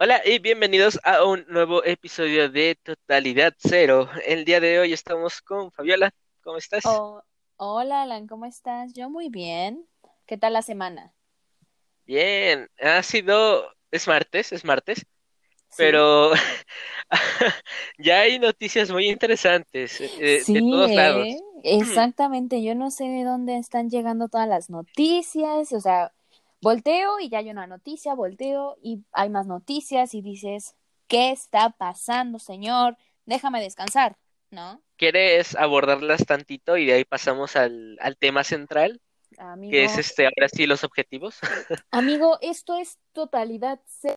Hola y bienvenidos a un nuevo episodio de Totalidad Cero. El día de hoy estamos con Fabiola. ¿Cómo estás? Oh, hola, Alan, ¿cómo estás? Yo muy bien. ¿Qué tal la semana? Bien, ha sido, es martes, es martes, Sí, pero ya hay noticias muy interesantes eh, de sí, todos ¿eh? lados. Exactamente. Yo no sé de dónde están llegando todas las noticias. O sea, volteo y ya hay una noticia, volteo y hay más noticias y dices, ¿qué está pasando, señor? Déjame descansar, ¿no? ¿Quieres abordarlas tantito y de ahí pasamos al, al tema central, que es Amigo, este, ahora sí, los objetivos? amigo, esto es totalidad cero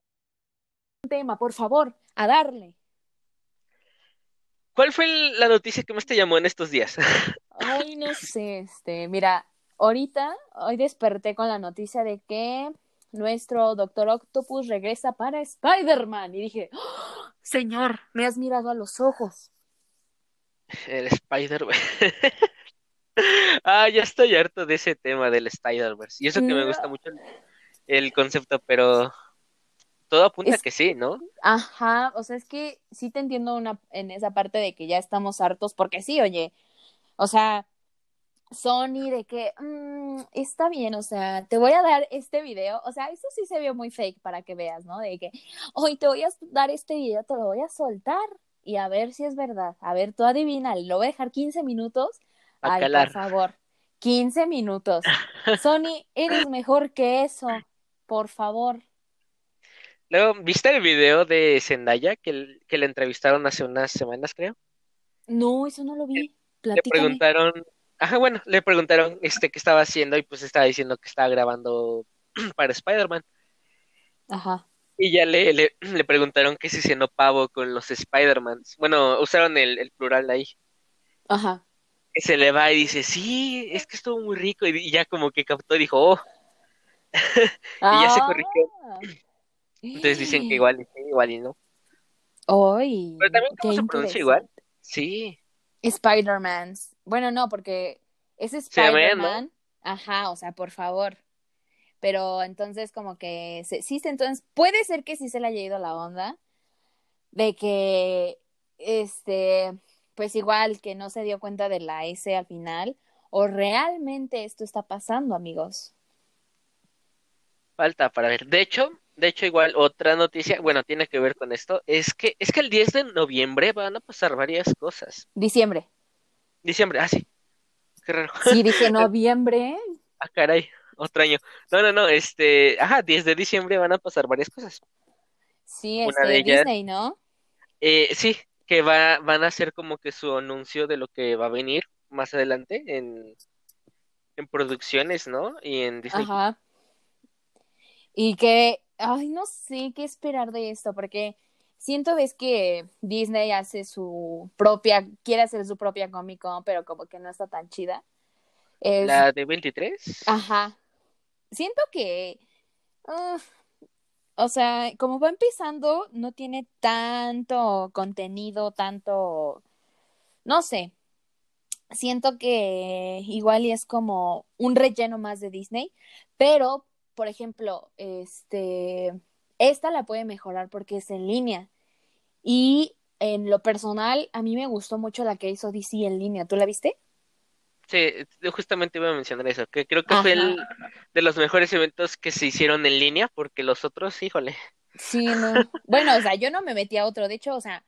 tema, por favor, a darle. ¿Cuál fue el- la noticia que más te llamó en estos días? Ay, no sé, este, mira, ahorita, hoy desperté con la noticia de que nuestro Doctor Octopus regresa para Spider-Man y dije, "Oh, señor, me has mirado a los ojos. El Spider, Ah, ya estoy harto de ese tema del Spider-Verse. Y eso que me gusta mucho el, concepto, pero todo apunta a que sí, ¿no? ajá, o sea, es que sí te entiendo una, en esa parte de que ya estamos hartos, porque sí, oye, o sea, Sony de que "Mm, está bien, o sea, te voy a dar este video, o sea, eso sí se vio muy fake para que veas, ¿no? De que, hoy te voy a dar este video, te lo voy a soltar y a ver si es verdad, a ver, tú adivina, lo voy a dejar 15 minutos, A ay, por favor, 15 minutos. Sony, eres mejor que eso, por favor. Luego, ¿viste el video de Zendaya que, le entrevistaron hace unas semanas, creo? No, eso no lo vi, Le platícame. preguntaron, ajá, bueno, le preguntaron este qué estaba haciendo y pues estaba diciendo que estaba grabando para Spider-Man. Ajá, Y ya le, le, le preguntaron que si cenó pavo con los Spider-Mans. Bueno, usaron el, el plural ahí. ajá. Y se le va y dice, sí, es que estuvo muy rico. Y, y ya como que captó y dijo, oh, y ya se Ah, corrigió. Entonces dicen que igual igual y no. Pero ¡Ay! también, qué ¿cómo se pronuncia igual? Sí, Spider-Man. Bueno, no, porque es se llama Ian, ¿no? Spider-Man. Ajá, o sea, por favor. Pero entonces como que se, sí, se- entonces puede ser que sí se le haya ido la onda de que, este, pues igual que no se dio cuenta de la S al final, o realmente esto está pasando, amigos. Falta para ver. De hecho, de hecho, igual otra noticia, bueno, tiene que ver con esto, es que, es que el 10 de noviembre van a pasar varias cosas. Diciembre. Diciembre, ah, sí, qué raro. Sí, dije noviembre. Ah, caray, otro año. No, no, no, este, ajá, 10 de diciembre van a pasar varias cosas. Sí, Una de este, ellas, Disney, ¿no? eh, sí, que va, van a hacer como que su anuncio de lo que va a venir más adelante en, en producciones, ¿no? Y en Disney. Ajá. Y que, ay, no sé qué esperar de esto, porque siento ves que Disney hace su propia, quiere hacer su propia Comic Con, pero como que no está tan chida. Es, La de 23. ajá. Siento que, ah, o sea, como va empezando, no tiene tanto contenido, tanto, no sé. Siento que igual y es como un relleno más de Disney, pero, por ejemplo, este, esta la puede mejorar porque es en línea. Y en lo personal, a mí me gustó mucho la que hizo DC en línea. ¿Tú la viste? Sí, yo justamente iba a mencionar eso, que creo que fue el de los mejores eventos que se hicieron en línea, porque los otros, híjole, Sí, no. Bueno, o sea, yo no me metí a otro. De hecho, o sea,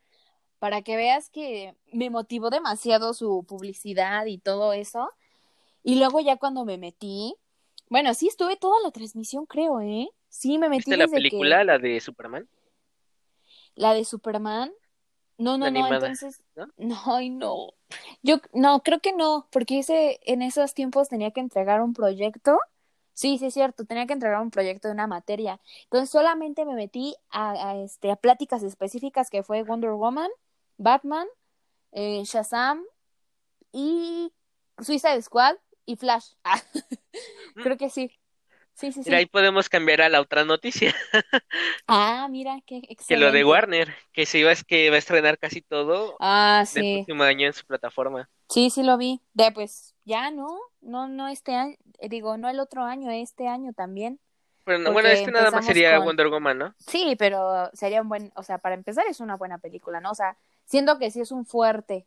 para que veas que me motivó demasiado su publicidad y todo eso. Y luego ya cuando me metí, bueno, sí estuve toda la transmisión, creo, ¿eh? Sí, me metí ¿viste la desde que película, la de Superman, la de Superman. No, no, no, entonces, ¿no? no, ay, no. Yo, no, creo que no, porque ese, en esos tiempos tenía que entregar un proyecto. Sí, sí, es cierto, tenía que entregar un proyecto de una materia. Entonces solamente me metí a, a, este, a pláticas específicas que fue Wonder Woman, Batman, eh, Shazam y Suicide Squad y Flash. Ah, creo que sí. Sí, sí, Mira, ahí sí. podemos cambiar a la otra noticia, Ah, mira, qué que lo de excelente. Warner, que se iba es que va a estrenar casi todo Ah, sí. próximo año en su plataforma. Sí, sí lo vi. De pues ya, ¿no? No, no este año, eh, digo, no el otro año, este año también. Bueno, bueno, este nada más sería con- Wonder Woman, ¿no? Sí, pero sería un buen, o sea, para empezar es una buena película, ¿no? O sea, siento que sí es un fuerte.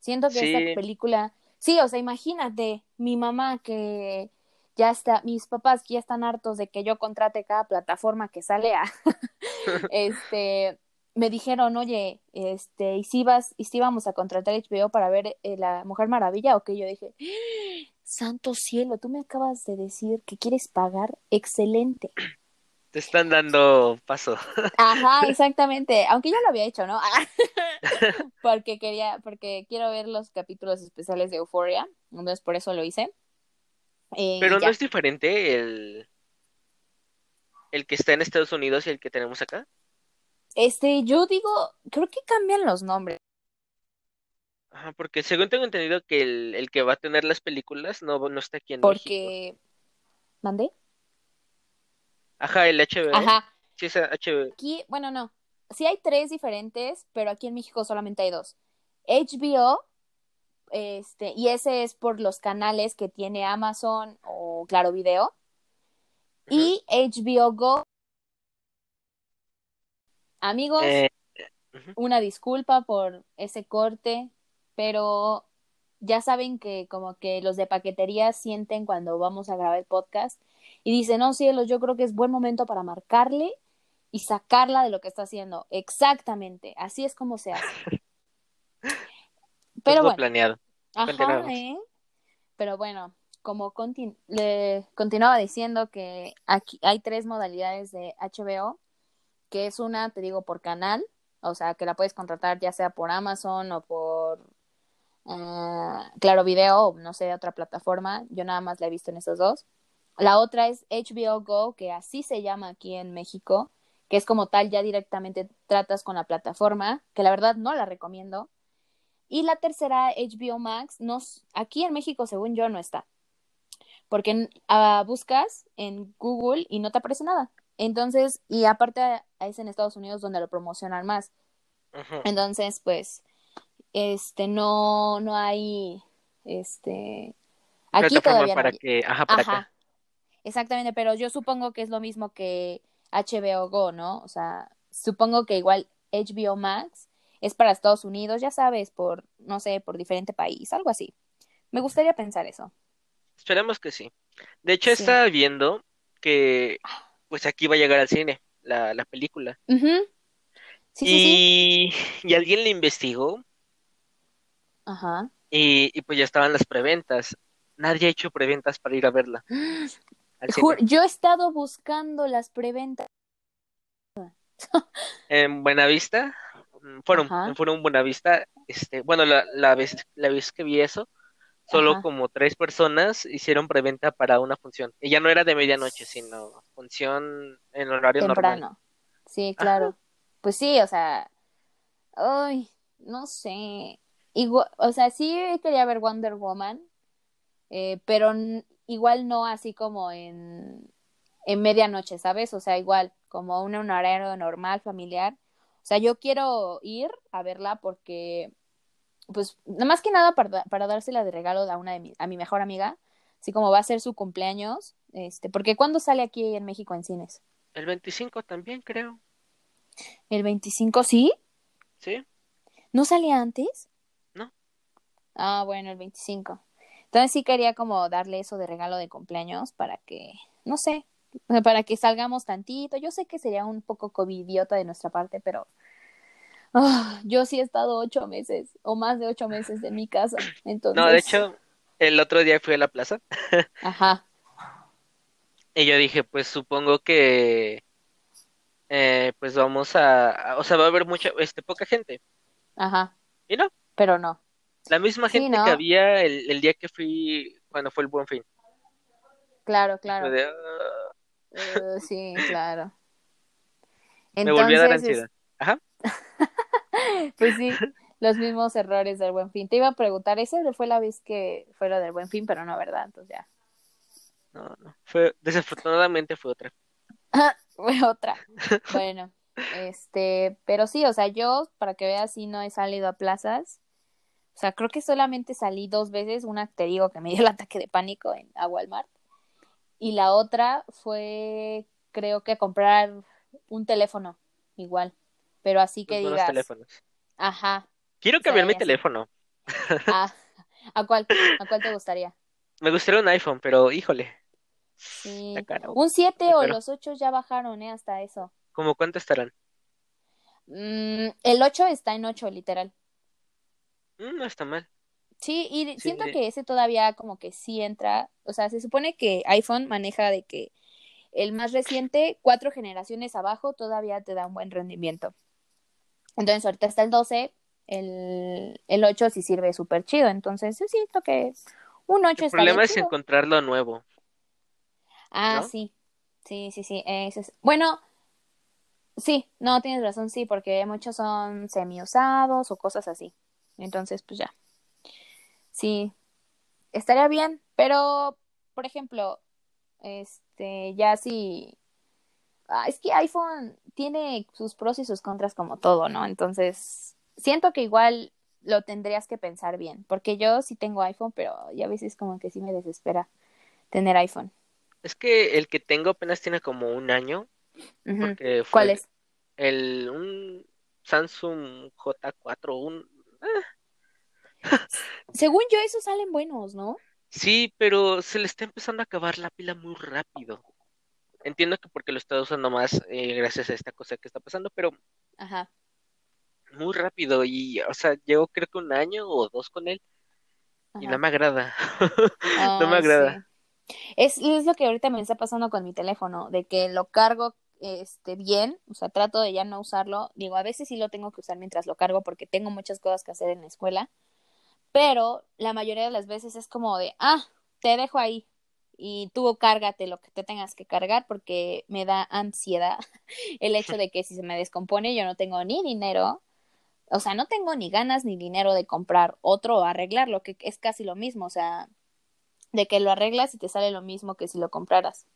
Siento que Sí. esta película, sí, o sea, imagínate, mi mamá que ya está, mis papás ya están hartos de que yo contrate cada plataforma que sale a, este, me dijeron, oye, este, ¿y si vas, y si vamos a contratar HBO para ver eh, La Mujer Maravilla? O que yo dije, santo cielo, tú me acabas de decir que quieres pagar, excelente. Te están dando paso. Ajá, exactamente. Aunque ya lo había hecho, ¿no? porque quería, porque quiero ver los capítulos especiales de Euphoria. Entonces por eso lo hice. Eh, Pero ya. no es diferente el, el que está en Estados Unidos y el que tenemos acá. Este, yo digo, creo que cambian los nombres. Ajá, porque según tengo entendido que el, el que va a tener las películas no, no está aquí en México. Porque. ¿Mandé? Ajá, el HBO. Ajá. Sí, es HBO. Aquí, bueno, no. Sí hay tres diferentes, pero aquí en México solamente hay dos. HBO, este, y ese es por los canales que tiene Amazon o Claro Video. Y HBO Go. Amigos, Eh, una disculpa por ese corte, pero ya saben que como que los de paquetería sienten cuando vamos a grabar el podcast y dicen, no, cielos, yo creo que es buen momento para marcarle y sacarla de lo que está haciendo. Exactamente, así es como se hace. Pero todo bueno, planeado. ajá. ¿eh? Pero bueno, como le continuaba diciendo que aquí hay tres modalidades de HBO, que es una, te digo, por canal, o sea, que la puedes contratar ya sea por Amazon o por eh, Claro Video o no sé, otra plataforma. Yo nada más la he visto en esos dos. La otra es HBO Go, que así se llama aquí en México, que es como tal, ya directamente tratas con la plataforma, que la verdad no la recomiendo. Y la tercera, HBO Max, no, s- aquí en México, según yo, no está. Porque ah, buscas en Google y no te aparece nada. Entonces, y aparte es en Estados Unidos donde lo promocionan más. Entonces, pues, este, no, no hay, este, aquí Plataforma todavía no para que, ajá, para Ajá, acá. exactamente, pero yo supongo que es lo mismo que HBO Go, ¿no? O sea, supongo que igual HBO Max es para Estados Unidos, ya sabes, por, no sé, por diferente país, algo así. Me gustaría pensar eso. Esperemos que sí. De hecho, Sí. estaba viendo que pues aquí va a llegar al cine la, la película. Sí, sí, sí. Y, y alguien le investigó Ajá. y, y pues ya estaban las preventas. Nadie ha hecho preventas para ir a verla yo he estado buscando las preventas. En Buenavista, fueron, Ajá. Forum Buenavista, este, bueno, la, la vez, la vez que vi eso, solo Ajá. como tres personas hicieron preventa para una función. Y ya no era de medianoche, sino función en horario normal. Temprano. Sí, claro. Pues sí, o sea, ay, no sé. Igual, o sea, sí quería ver Wonder Woman, eh, pero igual no así como en, en medianoche, ¿sabes? O sea, igual como un horario normal, familiar. O sea, yo quiero ir a verla porque, pues, nada más que nada para, para dársela de regalo a una de mi, a mi mejor amiga, así como va a ser su cumpleaños, este, porque ¿cuándo sale aquí en México en cines? El 25 también, creo. ¿El 25 sí? ¿Sí? ¿No salía antes? No. Ah, bueno, el 25. Entonces sí quería como darle eso de regalo de cumpleaños para que, no sé, para que salgamos tantito. Yo sé que sería un poco covidiota de nuestra parte, pero ah, yo sí he estado ocho meses o más de ocho meses de mi casa. Entonces, No, de hecho, el otro día fui a la plaza Ajá, y yo dije, pues supongo que eh, pues vamos a, a- o sea, va a haber mucha, este, poca gente. ajá, Y no, pero no. la misma Sí, gente ¿no? que había el, el día que fui, cuando fue el Buen Fin. Claro, claro. de, Eh, sí, claro. me volvió a dar ansiedad. Ajá. Pues sí, los mismos errores del buen fin. Te iba a preguntar, ese fue la vez que fue lo del buen fin, pero no, ¿verdad? Entonces ya. No, no. Fue, desafortunadamente fue otra. Fue otra. Bueno, este, pero sí, o sea, yo, para que veas, sí no he salido a plazas. O sea, creo que solamente salí dos veces. Una te digo que me dio el ataque de pánico en a Walmart. Y la otra fue creo que comprar un teléfono igual, pero así que Los digas, teléfonos. ajá, Quiero cambiar mi teléfono. ah, ¿a cuál? ¿A cuál te gustaría? Me gustaría un iPhone, pero híjole, Sí, un 7 Está o los 8 ya bajaron, ¿eh? Hasta eso. ¿Cómo cuánto estarán? Mm, el 8 está en 8, literal. Mm, no está mal. Sí, y Sí. siento que ese todavía como que sí entra, o sea, se supone que iPhone maneja de que el más reciente, cuatro generaciones abajo, todavía te da un buen rendimiento. Entonces, ahorita está el 12, el, el 8 sí sirve súper chido, entonces yo siento que un 8 El está problema bien es chido. encontrar lo nuevo. Ah, ¿no? sí, sí, sí, sí, es- Bueno, sí, no, tienes razón, sí, porque muchos son semi usados o cosas así. Entonces, pues ya. Sí, estaría bien, pero, por ejemplo, este, ya sí. Ah, es que iPhone tiene sus pros y sus contras como todo, ¿no? Entonces, siento que igual lo tendrías que pensar bien, porque yo sí tengo iPhone, pero ya a veces como que sí me desespera tener iPhone. Es que el que tengo apenas tiene como un año, porque fue ¿Cuál el- es? el un Samsung J4, un Según yo, esos salen buenos, ¿no? sí, pero se le está empezando a acabar la pila muy rápido. Entiendo que porque lo está usando más eh, gracias a esta cosa que está pasando, pero Ajá. muy rápido y, o sea, llevo creo que un año o dos con él y no me agrada. No me agrada. sí. Es, es lo que ahorita me está pasando con mi teléfono, de que lo cargo este bien, o sea, trato de ya no usarlo. Digo, a veces sí lo tengo que usar mientras lo cargo porque tengo muchas cosas que hacer en la escuela, pero la mayoría de las veces es como de, ah, te dejo ahí y tú cárgate lo que te tengas que cargar porque me da ansiedad el hecho de que si se me descompone yo no tengo ni dinero, o sea, no tengo ni ganas ni dinero de comprar otro o arreglarlo, que es casi lo mismo, o sea, de que lo arreglas y te sale lo mismo que si lo compraras.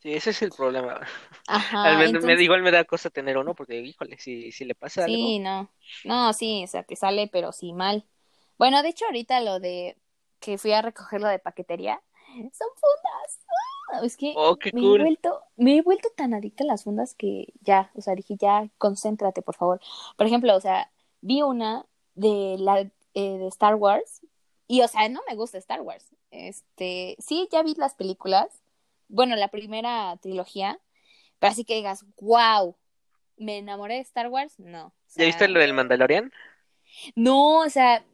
Sí, ese es el problema. Ajá, Al menos me, entonces, igual me da cosa tener uno porque, híjole, si, si le pasa algo, sí, no, no, sí, o sea, te sale, pero sí mal. Bueno, de hecho, ahorita lo de que fui a recoger lo de paquetería, son fundas. Ah, Es que oh, qué me he cool. vuelto, me he vuelto tan adicta a las fundas que ya, o sea, dije, ya, concéntrate, por favor. Por ejemplo, o sea, vi una de la eh, de Star Wars y, o sea, no me gusta Star Wars. Este, sí, ya vi las películas, bueno, la primera trilogía, pero así que digas, wow, me enamoré de Star Wars, no. O ¿Ya viste lo del Mandalorian? no, o sea,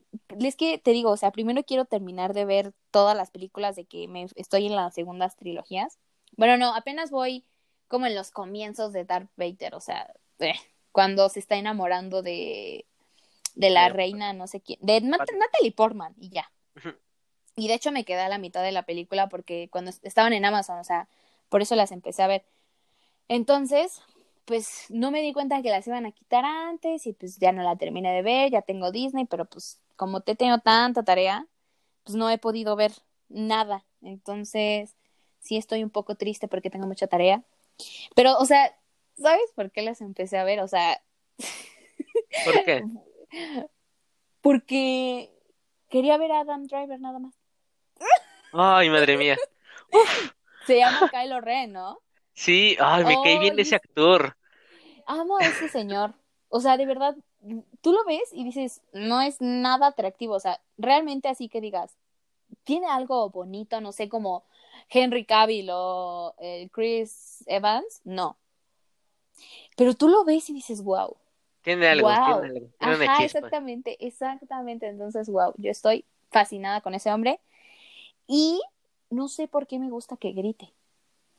es que te digo, o sea, primero quiero terminar de ver todas las películas de que me estoy en las segundas trilogías. Bueno, no, apenas voy como en los comienzos de Darth Vader, o sea, eh, cuando se está enamorando de, de la reina, no sé quién, de Nat- Natalie Portman, y ya. Y de hecho me quedé a la mitad de la película porque cuando est- estaban en Amazon, o sea, por eso las empecé a ver. Entonces, pues no me di cuenta que las iban a quitar antes y pues ya no la terminé de ver, ya tengo Disney, pero pues como te tengo tanta tarea, pues no he podido ver nada. Entonces, sí estoy un poco triste porque tengo mucha tarea. Pero, o sea, ¿sabes por qué las empecé a ver? O sea, ¿Por qué? porque quería ver a Adam Driver nada más. Ay, madre mía. Se llama Kylo Ren, ¿no? Sí, ay, me cae bien ese es- actor. Amo a ese señor. O sea, de verdad, tú lo ves y dices, no es nada atractivo. O sea, realmente así que digas, tiene algo bonito, no sé, como Henry Cavill o eh, Chris Evans. No. Pero tú lo ves y dices, wow. Tiene algo, Wow. tiene algo. Tiene una Ajá, chispa. exactamente, exactamente. Entonces, wow, yo estoy fascinada con ese hombre. Y no sé por qué me gusta que grite.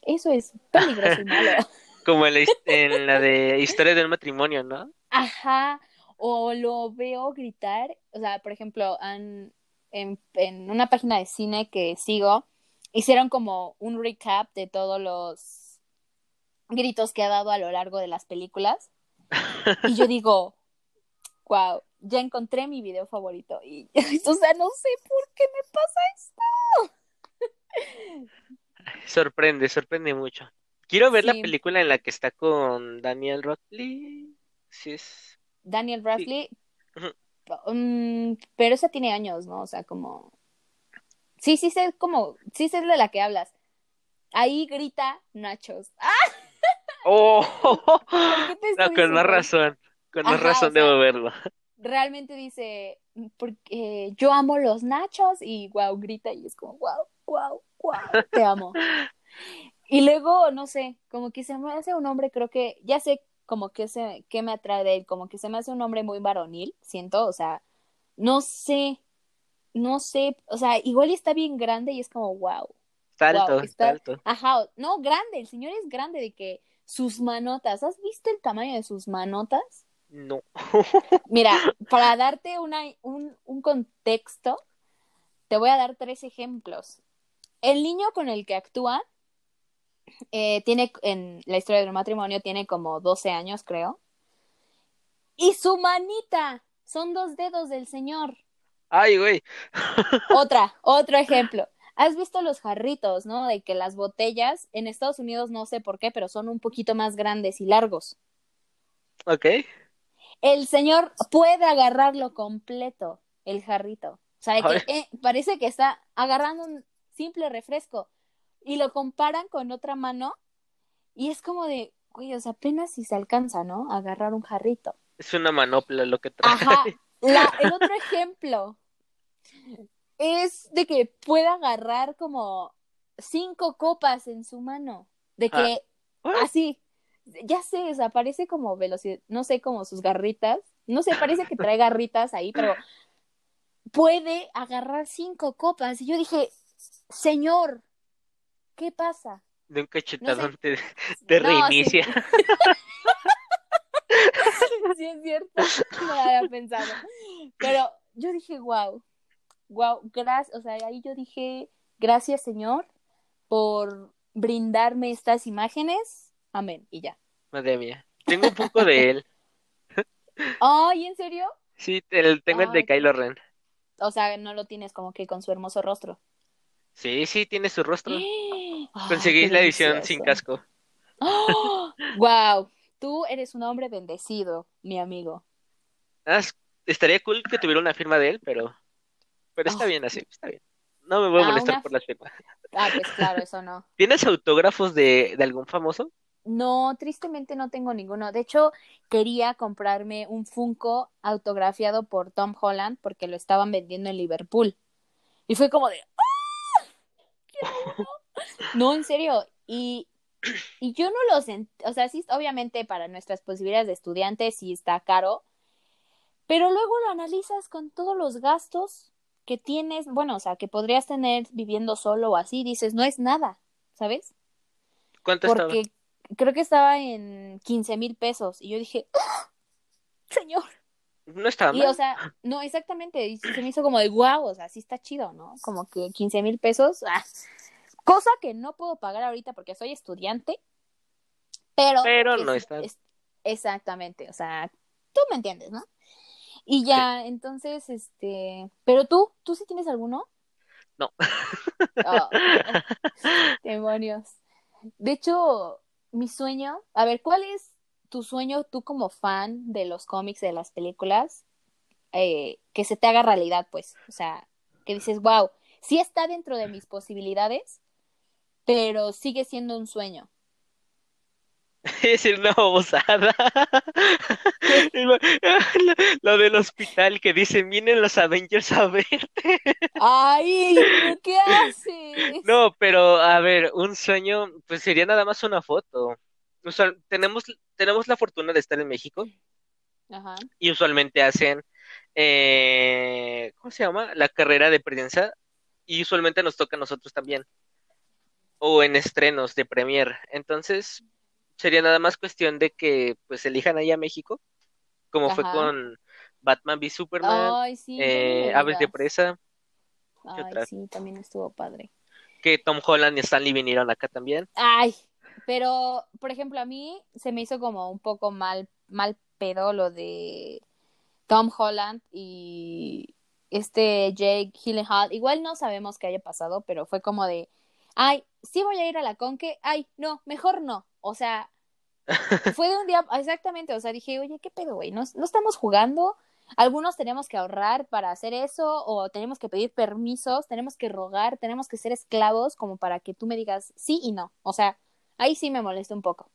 Eso es peligroso y malo. Como en la, en la de Historia del matrimonio, ¿no? Ajá, o lo veo gritar, o sea, por ejemplo, en, en, en una página de cine que sigo, hicieron como un recap de todos los gritos que ha dado a lo largo de las películas. Y yo digo, wow, ya encontré mi video favorito. Y, o sea, no sé por qué me pasa esto. Sorprende, sorprende mucho. Quiero ver la película en la que está con Daniel Radcliffe. Sí, es. Daniel Radcliffe, Ujú. mm, pero esa tiene años, ¿no? O sea, como... Sí, sí sé como, sí sé de la que hablas. ahí grita nachos. ¡Ah! ¡Oh! qué te No, con más razón. Con más Ajá, razón sea, debo verlo. Realmente dice, porque yo amo los nachos y wow, grita y es como wow, wow, wow, te amo. Y luego, no sé, como que se me hace un hombre, creo que, ya sé como que se, que me atrae de él, como que se me hace un hombre muy varonil, siento, o sea, no sé, no sé, o sea, igual está bien grande y es como wow, Está wow, alto, está está, alto. ajá, no, grande, el señor es grande de que sus manotas, ¿has visto el tamaño de sus manotas? No. Mira, para darte una, un, un contexto, te voy a dar tres ejemplos. El niño con el que actúa eh, tiene, en la historia del matrimonio, tiene como 12 años, creo. Y su manita, son dos dedos del señor. Ay, güey. Otra, otro ejemplo. ¿Has visto los jarritos, no? De que las botellas en Estados Unidos no sé por qué, pero son un poquito más grandes y largos. Ok. El señor puede agarrarlo completo, el jarrito. O sea, que, eh, parece que está agarrando un simple refresco y lo comparan con otra mano y es como de, güey, o sea, apenas si se alcanza, ¿no? A agarrar un jarrito. Es una manopla lo que trae. Ajá. La, el otro ejemplo es de que puede agarrar como cinco copas en su mano. De Ah, que what? así, ya sé, o sea, parece como velocidad, no sé, como sus garritas. No sé, parece que trae garritas ahí, pero puede agarrar cinco copas. Y yo dije, señor, ¿qué pasa? De un cachetadón te, No, te sí. reinicia. sí es cierto, no lo había pensado. Pero yo dije, wow, wow, gracias, o sea, ahí yo dije, gracias Señor por brindarme estas imágenes. Amén, y ya. Madre mía. Tengo un poco de él. Ay, ¿en serio? Sí, el, tengo el de Kylo Ren. o sea, no lo tienes como que con su hermoso rostro. Sí, sí, tiene su rostro. Ay, Conseguí qué la edición sin casco. Wow, tú eres un hombre bendecido, mi amigo. Ah, es- estaría cool que tuviera una firma de él, pero, pero está Oh, bien así, está bien. No me voy a ah, molestar una... por las firmas. Ah, pues claro, eso no. ¿Tienes autógrafos de, de algún famoso? No, tristemente no tengo ninguno. De hecho, quería comprarme un Funko autografiado por Tom Holland porque lo estaban vendiendo en Liverpool. Y fue como de, ¡ah! ¡Quiero uno! No, en serio. Y, y yo no lo sentí, o sea, sí, obviamente para nuestras posibilidades de estudiantes sí está caro, pero luego lo analizas con todos los gastos que tienes, bueno, o sea, que podrías tener viviendo solo o así, dices, no es nada, ¿sabes? ¿Cuánto estaba? Porque creo que estaba en 15 mil pesos y yo dije, ¡Ah! señor. No estaba Y o mal. sea, no, exactamente, y se me hizo como de wow, o sea, sí está chido, ¿no? Como que 15 mil pesos, ah, cosa que no puedo pagar ahorita porque soy estudiante, pero Pero no está. es- exactamente, o sea, tú me entiendes, ¿no? Y Sí. ya, entonces, este, pero tú, ¿tú sí tienes alguno? No. Oh, demonios. De hecho, mi sueño, a ver, ¿cuál es tu sueño tú como fan de los cómics, de las películas, eh, que se te haga realidad, pues? O sea, que dices, wow, sí está dentro de mis posibilidades, pero sigue siendo un sueño. Es decir una babosada. Lo, lo del hospital que dicen, vienen los Avengers a verte. ¡Ay! ¿pero ¿Qué haces? No, pero a ver, un sueño, pues sería nada más una foto. Usual- tenemos, tenemos la fortuna de estar en México Ajá. y usualmente hacen, eh, ¿cómo se llama? La carrera de prensa y usualmente nos toca a nosotros también. O en estrenos de premier. Entonces, sería nada más cuestión de que pues elijan ahí a México, como fue con Batman v Superman, Ay, sí, eh, Aves de. Presa, ¿qué Ay, sí, también estuvo padre. Que Tom Holland y Stanley vinieron acá también. Ay, pero, por ejemplo, a mí se me hizo como un poco mal, mal pedo lo de Tom Holland y este Jake Gyllenhaal. Igual no sabemos qué haya pasado, pero fue como de, ay, sí voy a ir a la Conque, ay, no, mejor no. O sea, fue de un día, exactamente, o sea, dije, oye, ¿qué pedo, güey? No, no estamos jugando algunos tenemos que ahorrar para hacer eso o tenemos que pedir permisos, tenemos que rogar, tenemos que ser esclavos como para que tú me digas sí y no. O sea, ahí sí me molesta un poco.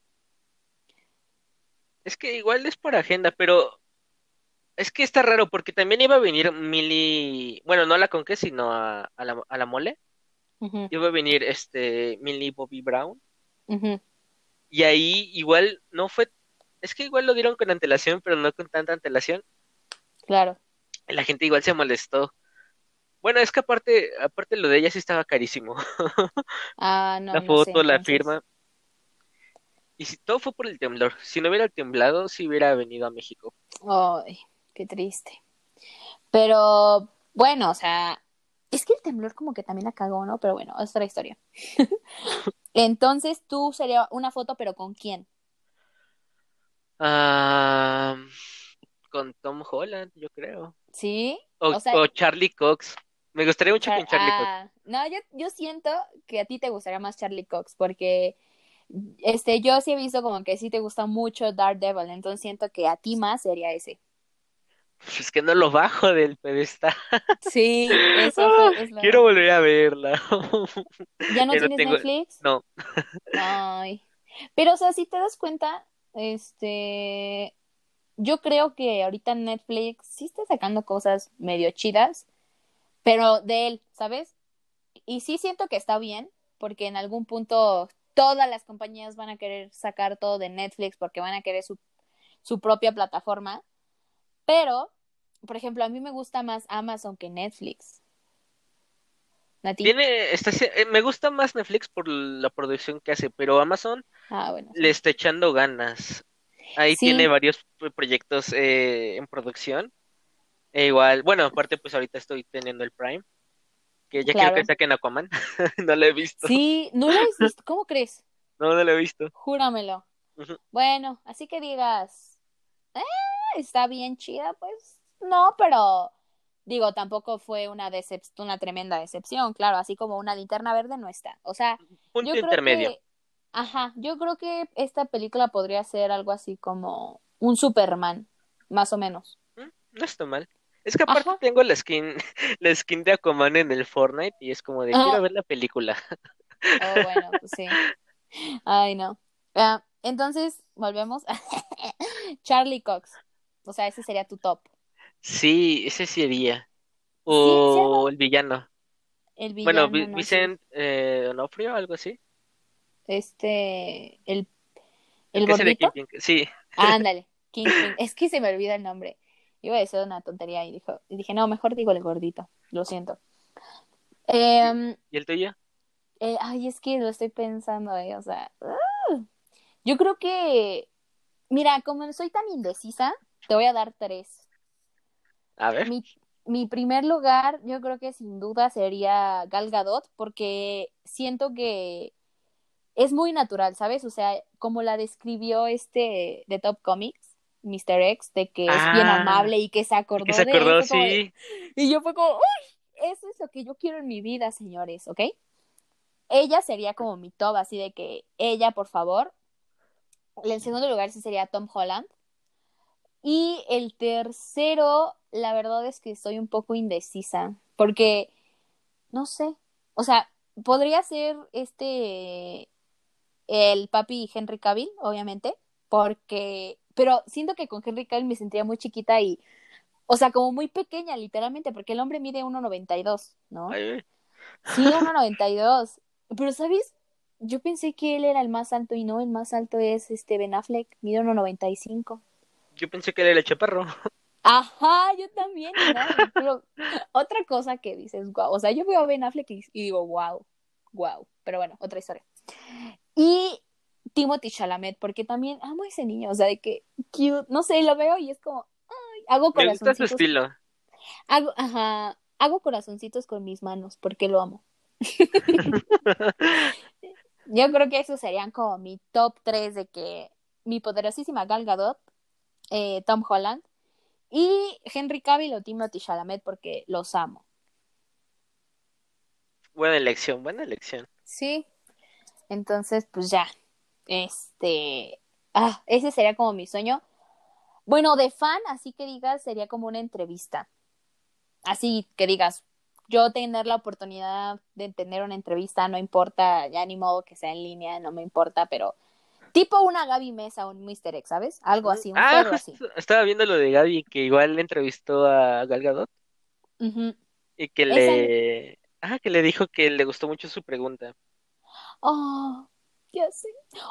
Es que igual es por agenda, pero es que está raro porque también iba a venir Millie, bueno, no a la Conque, sino a, a, la, a la Mole. Ujú, Iba a venir este Millie Bobby Brown. Y ahí igual no fue, es que igual lo dieron con antelación, pero no con tanta antelación. claro. La gente igual se molestó. Bueno, es que aparte, aparte lo de ella sí estaba carísimo. Ah, no, La no sé, foto, la firma. Y si todo fue por el temblor. Si no hubiera temblado, sí hubiera venido a México. Ay, qué triste. Pero bueno, o sea, es que el temblor como que también la cagó, ¿no? Pero bueno, es otra historia. Entonces tú sería una foto, pero ¿con quién? Ah, con Tom Holland, yo creo. ¿Sí? O, O sea, o Charlie Cox. Me gustaría mucho Char- con Charlie Cox. ah, no, yo, yo siento que a ti te gustaría más Charlie Cox, porque este, yo sí he visto como que sí te gusta mucho Daredevil, entonces siento que a ti más sería ese. Es que no lo bajo del pedestal. Sí, eso Ah, fue, es lo- quiero volver a verla. ¿Ya no Ya no tienes tengo- Netflix? No, Ay. Pero, o sea, si te das cuenta, este, yo creo que ahorita Netflix sí está sacando cosas medio chidas, pero de él, ¿sabes? Y sí siento que está bien, porque en algún punto todas las compañías van a querer sacar todo de Netflix porque van a querer su, su propia plataforma. Pero, por ejemplo, a mí me gusta más Amazon que Netflix. Tiene, está, eh, me gusta más Netflix por la producción que hace, pero Amazon Ah, bueno. le está echando ganas. Ahí Sí. tiene varios pro- proyectos eh, en producción. E igual, bueno, aparte pues ahorita estoy teniendo el Prime, que ya Claro. quiero que saquen Aquaman. No lo he visto. Sí, ¿no lo has visto? ¿Cómo crees? No, no lo he visto. Júramelo. Bueno, así que digas, "Eh, está bien chida, pues no, pero digo, tampoco fue una decep- una tremenda decepción, claro, así como una linterna verde no está. O sea, Punto yo creo intermedio. que, ajá, yo creo que esta película podría ser algo así como un Superman, más o menos. Mm, No está mal. Es que aparte Ajá. tengo la skin, la skin de Aquaman en el Fortnite y es como de Ah. quiero ver la película. Oh, bueno, pues sí. Ay, no. Ah, entonces, volvemos. Charlie Cox. O sea, ese sería tu top. Sí, ese sería. O el villano. El Bueno, villano, Vi- no. Vicent eh, Onofrio, algo así. Este, el, el gordito. Sí, Ándale, Kingpin. Es que se me olvida el nombre. Iba a decir una tontería y dijo, y dije, no, mejor digo el gordito. Lo siento. Em, ¿y el tuyo? eh, ay, es que lo estoy pensando, eh, o sea, ¡ah! yo creo que, mira, como soy tan indecisa, te voy a dar tres. A ver. Mi, mi primer lugar, yo creo que sin duda sería Gal Gadot, porque siento que es muy natural, ¿sabes? O sea, como la describió este de Top Comics, Mr. X, de que es bien Ah, amable y que se acordó Que se de acordó, de- sí. y yo fue como, uy, eso es lo que yo quiero en mi vida, señores, ¿ok? Ella sería como mi top, así de que ella, por favor. En segundo lugar sí sería Tom Holland. Y el tercero, la verdad es que estoy un poco indecisa, porque, no sé, o sea, podría ser este, el papi Henry Cavill, obviamente, porque, pero siento que con Henry Cavill me sentiría muy chiquita y, o sea, como muy pequeña, literalmente, porque el hombre mide 1.92, ¿no? Ay. Sí, 1.92. Pero, ¿sabes? Yo pensé que él era el más alto y no, el más alto es este Ben Affleck, mide 1.95. Yo pensé que era el chaparro. Ajá, yo también, ¿no? Pero otra cosa que dices, wow, o sea, yo veo a Ben Affleck y, y digo, wow, wow, pero bueno, otra historia. Y Timothy Chalamet, porque también amo a ese niño, o sea, de que cute, no sé, lo veo y es como, ay, hago Me gusta su corazoncitos, estilo. hago, ajá, hago corazoncitos con mis manos, porque lo amo. Yo creo que esos serían como mi top 3 de que mi poderosísima Gal Gadot, eh, Tom Holland y Henry Cavill o Timothy Chalamet porque los amo. Buena elección, buena elección. Sí. Entonces, pues ya. Este, ah, ese sería como mi sueño. Bueno, de fan, así que digas, sería como una entrevista. Así que digas, yo tener la oportunidad de tener una entrevista, no importa, ya ni modo que sea en línea, no me importa, pero tipo una Gaby Mesa o un Mr. X, ¿sabes? Algo así, un Ah, juego así. estaba viendo lo de Gaby, que igual le entrevistó a Gal Gadot y que le... Ah, que le dijo que le gustó mucho su pregunta. Oh, ya sé.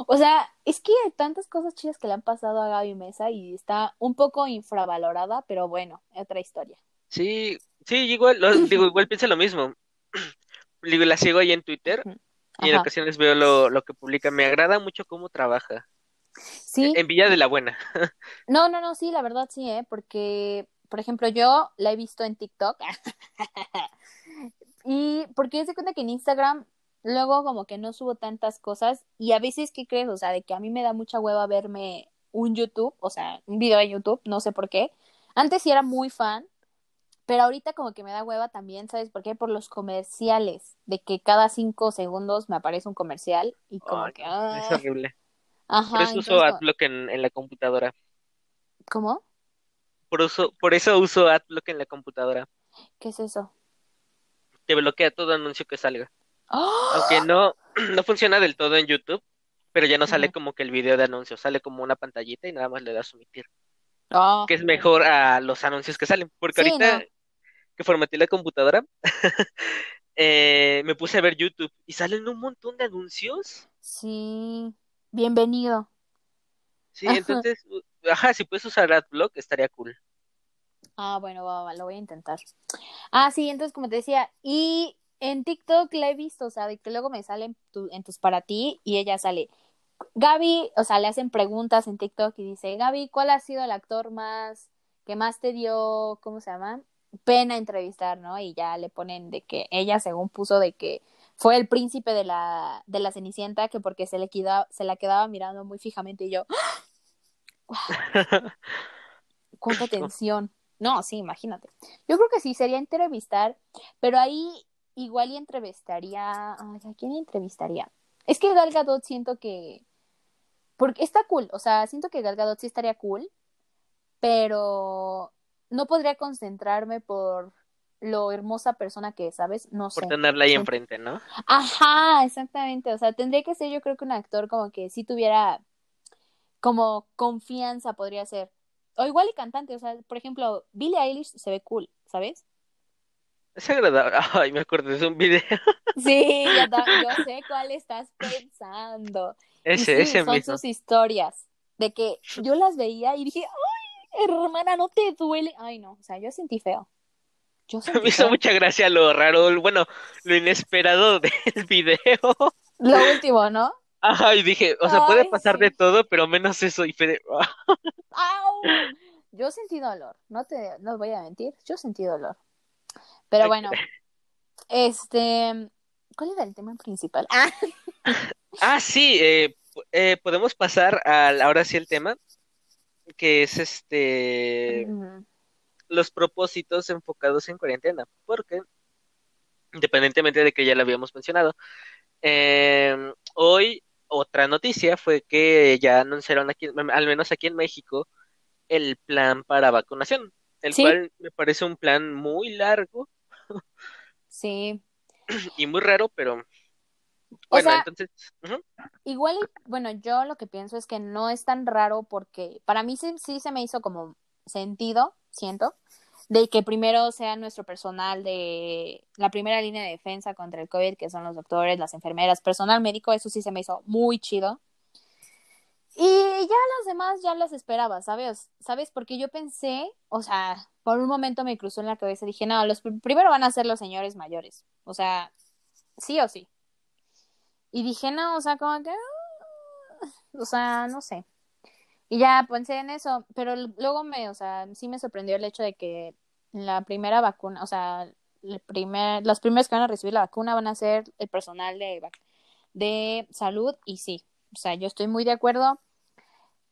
O sea, es que hay tantas cosas chidas que le han pasado a Gaby Mesa y está un poco infravalorada, pero bueno, otra historia. Sí, sí, igual, lo- digo, igual piensa lo mismo. Digo, la sigo ahí en Twitter. Y en Ajá. ocasiones veo lo, lo que publica. Me agrada mucho cómo trabaja. Sí, En Villa de la Buena. no, no, no, sí, la verdad sí, ¿eh? Porque, por ejemplo, yo la he visto en TikTok y porque se cuenta que en Instagram luego como que no subo tantas cosas y a veces, ¿qué crees? O sea, de que a mí me da mucha hueva verme un YouTube, o sea, un video de YouTube, no sé por qué. Antes sí era muy fan, pero ahorita como que me da hueva también, ¿sabes por qué? Por los comerciales, de que cada cinco segundos me aparece un comercial y como que... es ah, horrible. Por ajá, eso uso entonces, Adblock en, en la computadora. ¿cómo? Por, uso, por eso uso Adblock en la computadora. ¿Qué es eso? Te bloquea todo anuncio que salga. ¡Ah! Aunque no, no funciona del todo en YouTube, pero ya no sale como que el video de anuncio, sale como una pantallita y nada más le das omitir. Ah, Que es mejor a los anuncios que salen. Porque Sí, ahorita no. Que formateé la computadora, eh, me puse a ver YouTube y salen un montón de anuncios. Sí, bienvenido. Sí, entonces, ajá, si puedes usar Adblock estaría cool. Ah, bueno, va, va, lo voy a intentar. Ah, sí, entonces como te decía, y en TikTok la he visto, o sea, de que luego me salen tu- en tus para ti y ella sale. Gaby, o sea, le hacen preguntas en TikTok y dice, Gaby, ¿cuál ha sido el actor más que más te dio, ¿cómo se llama? Pena entrevistar, ¿no? Y ya le ponen de que ella según puso de que fue el príncipe de la de la Cenicienta que porque se le quedaba, se la quedaba mirando muy fijamente y yo, cuánta tensión. No, sí, imagínate. Yo creo que sí, sería entrevistar, pero ahí igual y entrevistaría. Ay, ¿a quién entrevistaría? Es que Gal Gadot siento que. Porque está cool, o sea, siento que Gal Gadot sí estaría cool, pero no podría concentrarme por lo hermosa persona que es, ¿sabes? No Por sé. tenerla ahí enfrente, ¿no? Ajá, exactamente. O sea, tendría que ser yo creo que un actor como que sí tuviera como confianza podría ser. O igual y cantante, o sea, por ejemplo, Billie Eilish se ve cool, ¿sabes? Es agradable. Ay, me acordé de un video. Sí, yo, yo sé cuál estás pensando. Y Ese, sí, ese son mismo. sus historias. De que yo las veía y dije, ay, hermana, no te duele. Ay, no, o sea, yo sentí feo. Yo Me sentí hizo feo. mucha gracia lo raro, bueno, lo inesperado del video. Lo último, ¿no? Ajá, y dije, o sea, puede pasar sí. de todo, pero menos eso. Y fue de, ah, ¡Au! Yo sentí dolor, no te no voy a mentir, yo sentí dolor. Pero bueno, este, ¿cuál era el tema principal? Ah, Ah, sí, eh, eh, podemos pasar al, ahora sí el tema, que es este, los propósitos enfocados en cuarentena, porque independientemente de que ya lo habíamos mencionado, eh, hoy otra noticia fue que ya anunciaron aquí, al menos aquí en México, el plan para vacunación, el Sí. cual me parece un plan muy largo sí. y muy raro, pero O bueno, sea, entonces, igual, bueno, yo lo que pienso es que no es tan raro porque para mí sí, sí se me hizo como sentido, siento, de que primero sea nuestro personal de la primera línea de defensa contra el COVID, que son los doctores, las enfermeras, personal médico, eso sí se me hizo muy chido. Y ya las demás ya las esperaba, ¿sabes? ¿Sabes? Porque yo pensé, o sea, por un momento me cruzó en la cabeza, dije, no, los pr- primero van a ser los señores mayores, o sea, sí o sí. Y dije, no, o sea, como que, ah, o sea, no sé. Y ya pensé en eso, pero luego me, o sea, sí me sorprendió el hecho de que la primera vacuna, o sea, el primer, los primeros que van a recibir la vacuna van a ser el personal de, de salud y sí, o sea, yo estoy muy de acuerdo,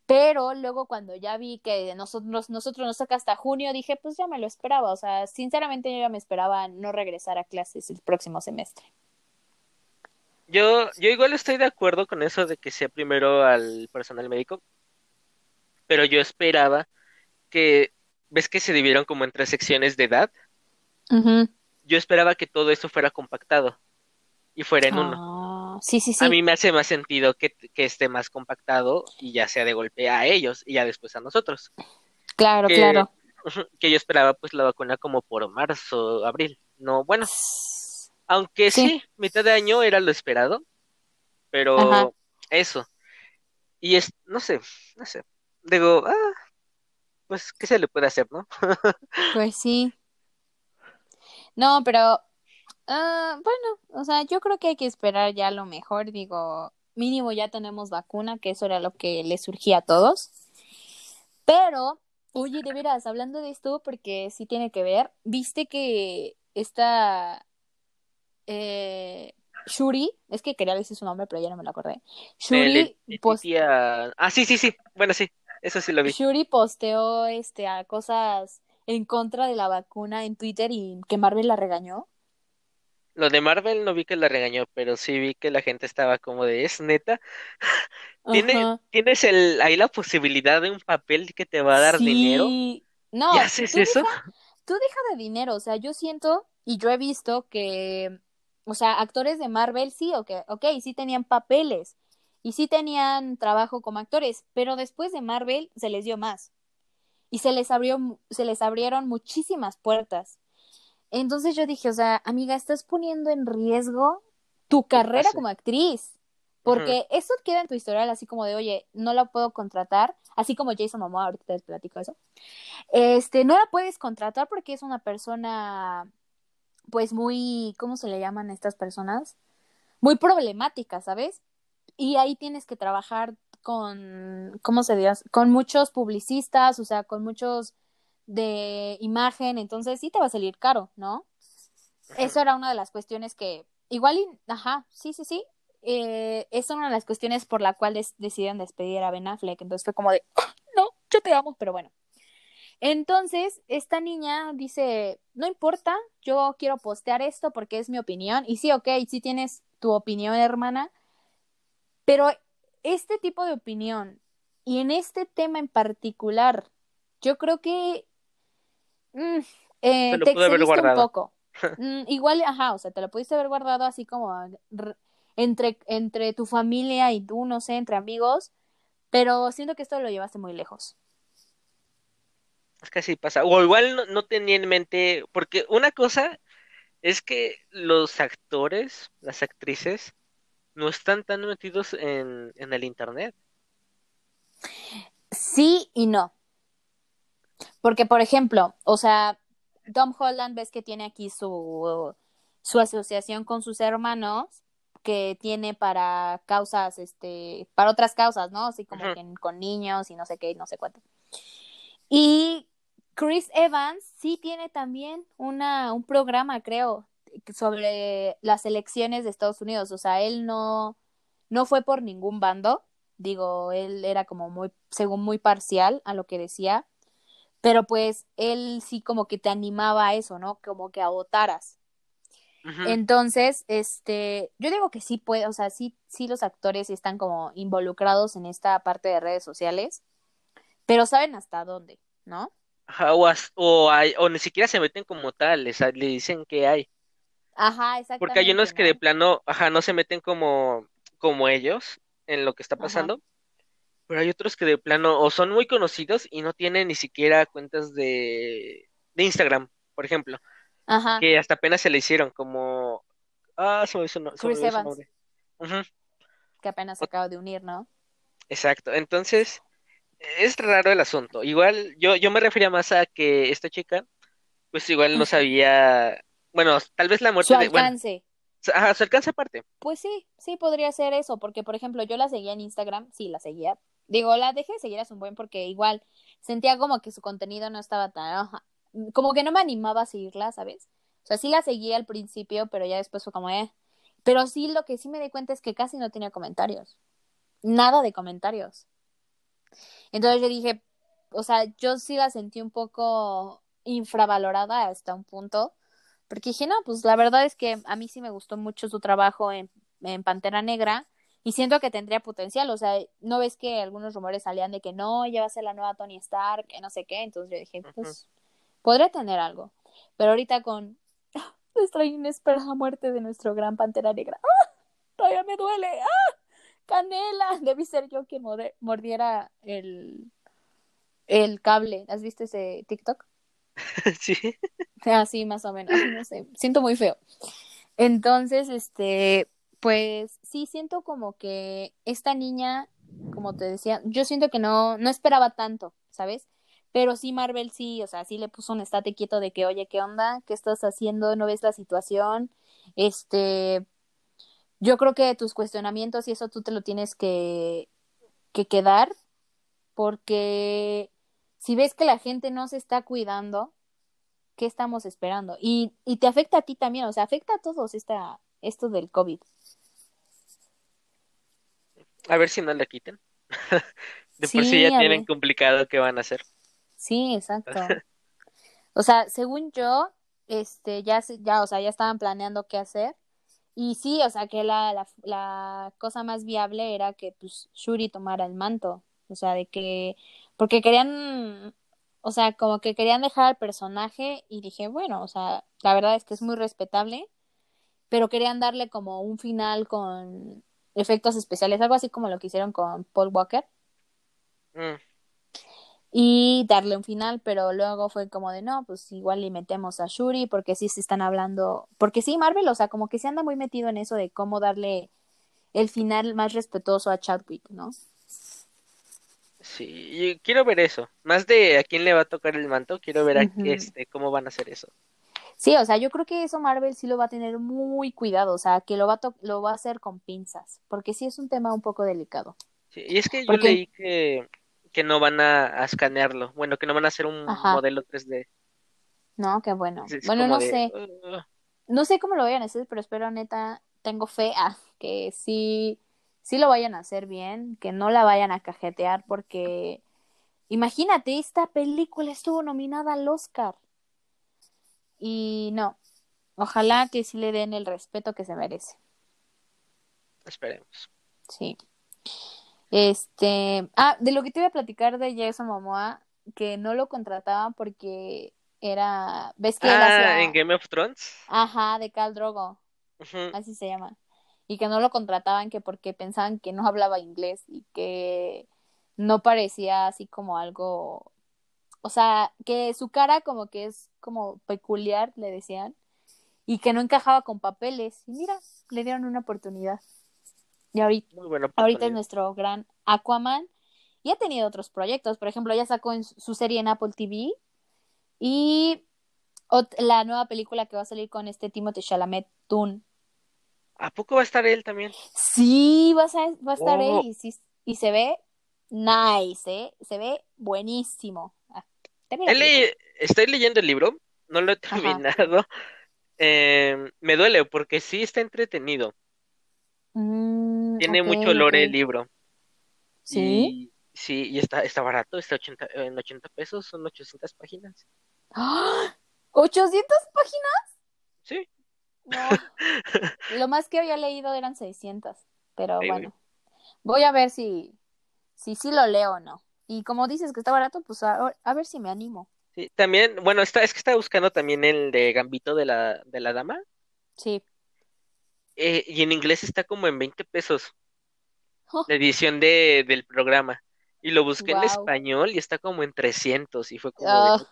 pero luego cuando ya vi que nosotros, nosotros nos toca hasta junio, dije, pues ya me lo esperaba, o sea, sinceramente yo ya me esperaba no regresar a clases el próximo semestre. Yo, yo igual estoy de acuerdo con eso de que sea primero al personal médico, pero yo esperaba que ves que se dividieron como en tres secciones de edad. Yo esperaba que todo eso fuera compactado y fuera en uno. Ah, sí, sí, sí. A mí me hace más sentido que, que, esté más compactado y ya sea de golpe a ellos y ya después a nosotros. Claro, claro. Que yo esperaba pues la vacuna como por marzo, abril. No, bueno. Aunque sí, mitad de año era lo esperado, pero eso. Y es, no sé, no sé. Digo, ah, pues, ¿qué se le puede hacer, no? pues sí. No, pero, uh, bueno, o sea, yo creo que hay que esperar ya lo mejor. Digo, mínimo ya tenemos vacuna, que eso era lo que le surgía a todos. Pero, oye, de veras, hablando de esto, porque sí tiene que ver, viste que esta eh, Shuri, es que quería decir su nombre, pero ya no me lo acordé. Shuri Ah, sí, sí, sí. Bueno, sí, eso sí lo vi. Shuri posteó este a cosas en contra de la vacuna en Twitter y que Marvel la regañó. Lo de Marvel no vi que la regañó, pero sí vi que la gente estaba como de, es neta. ¿Tiene, tienes el, ahí la posibilidad de un papel que te va a dar dinero. No, ¿Y haces eso? tú deja de dinero, o sea, yo siento y yo he visto que o sea, actores de Marvel sí, okay, ok, sí tenían papeles y sí tenían trabajo como actores, pero después de Marvel se les dio más y se les abrió, se les abrieron muchísimas puertas. Entonces yo dije, o sea, amiga, estás poniendo en riesgo tu carrera como actriz. Porque eso queda en tu historial así como de, oye, no la puedo contratar, así como Jason Momoa, ahorita te platico eso. Este, no la puedes contratar porque es una persona pues muy, ¿cómo se le llaman a estas personas? Muy problemáticas, ¿sabes? Y ahí tienes que trabajar con, ¿cómo se dice? Con muchos publicistas, o sea, con muchos de imagen, entonces sí te va a salir caro, ¿no? Eso era una de las cuestiones que, igual, ajá, sí, sí, sí, eh, es una de las cuestiones por la cual deciden despedir a Ben Affleck, entonces fue como de, no, yo te amo, pero bueno, entonces, esta niña dice, no importa, yo quiero postear esto porque es mi opinión. Y sí, ok, sí tienes tu opinión, hermana, pero este tipo de opinión y en este tema en particular, yo creo que mm, eh, te un poco. Mm, igual, ajá, o sea, te lo pudiste haber guardado así como entre, entre tu familia y tú, no sé, entre amigos, pero siento que esto lo llevaste muy lejos. Es que así pasa. O igual no, tenía en mente, porque una cosa es que los actores, las actrices, no están tan metidos en, en el Internet. Sí y no. Porque, por ejemplo, o sea, Tom Holland ves que tiene aquí su, su asociación con sus hermanos que tiene para causas, este, para otras causas, ¿no? Así como que con niños y no sé qué, no sé cuánto. Y Chris Evans sí tiene también una, un programa, creo, sobre las elecciones de Estados Unidos. O sea, él no, no fue por ningún bando. Digo, él era como muy, según muy parcial a lo que decía. Pero pues él sí como que te animaba a eso, ¿no? Como que a votaras. Entonces, este, yo digo que sí puede, o sea, sí, sí los actores están como involucrados en esta parte de redes sociales, pero saben hasta dónde, ¿no? Ajá, o, o, hay, o ni siquiera se meten como tal, les, le dicen que hay. Ajá, exactamente. Porque hay unos que de plano, ajá, no se meten como, como ellos en lo que está pasando. Pero hay otros que de plano o son muy conocidos y no tienen ni siquiera cuentas de, de Instagram, por ejemplo. Ajá. Que hasta apenas se le hicieron como... Ah, se me Chris Evans. Que apenas se acaba de unir, ¿no? Exacto. Entonces, es raro el asunto. Igual yo, yo me refería más a que esta chica, pues igual no sabía, bueno, tal vez la muerte su alcance. de... ajá, su alcance aparte. Pues sí, sí podría ser eso, porque por ejemplo yo la seguía en Instagram, sí la seguía. Digo, la dejé de seguir a un buen porque igual sentía como que su contenido no estaba tan... como que no me animaba a seguirla, ¿sabes? O sea, sí la seguía al principio, pero ya después fue como, eh. Pero sí, lo que sí me di cuenta es que casi no tenía comentarios. Nada de comentarios. Entonces yo dije, o sea, yo sí la sentí un poco infravalorada hasta un punto, porque dije, no, pues la verdad es que a mí sí me gustó mucho su trabajo en, en Pantera Negra Y siento que tendría potencial, o sea, ¿no ves que algunos rumores salían de que no, ya va a ser la nueva Tony Stark, que no sé qué? Entonces yo dije, pues, podría tener algo. Pero ahorita con nuestra inesperada muerte de nuestro gran Pantera Negra, ¡ah! todavía me duele, ¡ah! Canela, debí ser yo quien mordiera el, el cable. ¿Has visto ese TikTok? Sí. Así más o menos, no sé, siento muy feo. Entonces, este, pues sí siento como que esta niña, como te decía, yo siento que no, no esperaba tanto, ¿sabes? Pero sí Marvel sí, o sea, sí le puso un estate quieto de que, oye, ¿qué onda? ¿Qué estás haciendo? ¿No ves la situación? Este, yo creo que tus cuestionamientos y eso tú te lo tienes que, que quedar, porque si ves que la gente no se está cuidando, ¿qué estamos esperando? Y, y te afecta a ti también, o sea, afecta a todos esta, esto del COVID. A ver si no la quiten. De por sí ya tienen complicado qué van a hacer. Sí, exacto. o sea, según yo, este, ya, ya, o sea, ya estaban planeando qué hacer. Y sí, o sea, que la, la, la cosa más viable era que, pues, Shuri tomara el manto. O sea, de que, porque querían, o sea, como que querían dejar al personaje y dije, bueno, o sea, la verdad es que es muy respetable, pero querían darle como un final con efectos especiales, algo así como lo que hicieron con Paul Walker. Mm. Y darle un final, pero luego fue como de no, pues igual le metemos a Shuri, porque sí se están hablando, porque sí, Marvel, o sea, como que se anda muy metido en eso de cómo darle el final más respetuoso a Chadwick, ¿no? Sí, quiero ver eso. Más de a quién le va a tocar el manto, quiero ver a este, cómo van a hacer eso. Sí, o sea, yo creo que eso Marvel sí lo va a tener muy cuidado, o sea, que lo va a, lo va a hacer con pinzas, porque sí es un tema un poco delicado. Sí, y es que yo leí que, que no van a, escanearlo, bueno, que no van a hacer un modelo 3D. No, qué bueno. bueno, no sé. No sé cómo lo vayan a hacer, pero espero neta, tengo fe a que sí, sí lo vayan a hacer bien, que no la vayan a cajetear, porque imagínate, esta película estuvo nominada al Oscar. Y no, ojalá que sí le den el respeto que se merece. Esperemos. Sí. Este, ah, de lo que te iba a platicar de Jason Momoa, que no lo contrataban porque era, ¿ves que ah, en Game of Thrones? Ajá, de Cal Drogo. Así se llama. Y que no lo contrataban que porque pensaban que no hablaba inglés y que no parecía así como algo o sea, que su cara como que es como peculiar, le decían, y que no encajaba con papeles. Y mira, le dieron una oportunidad. Y ahorita, ahorita es nuestro gran Aquaman. Y ha tenido otros proyectos. Por ejemplo, ya sacó en su serie en Apple TV. Y la nueva película que va a salir con este Timothée Chalamet, Toon. ¿A poco va a estar él también? Sí, va a, va a estar él. Oh. Y, y se ve nice, ¿eh? Se ve buenísimo estoy leyendo el libro, no lo he terminado. Em, me duele porque sí está entretenido. Mm, Tiene mucho lore el libro. Sí. sí, y está, está barato, está 80, en 80 pesos, son 800 páginas. ¿800 páginas? Sí. lo más que había leído eran 600, pero bueno. Voy a ver si, si sí lo leo o no. Y como dices que está barato, pues a, ver si me animo. Sí, también, bueno, está, es que está buscando también el de Gambito de la, de la Dama. Sí. Eh, y en inglés está como en 20 pesos. Oh. La edición de, del programa. Y lo busqué en español y está como en 300 y fue como... Oh.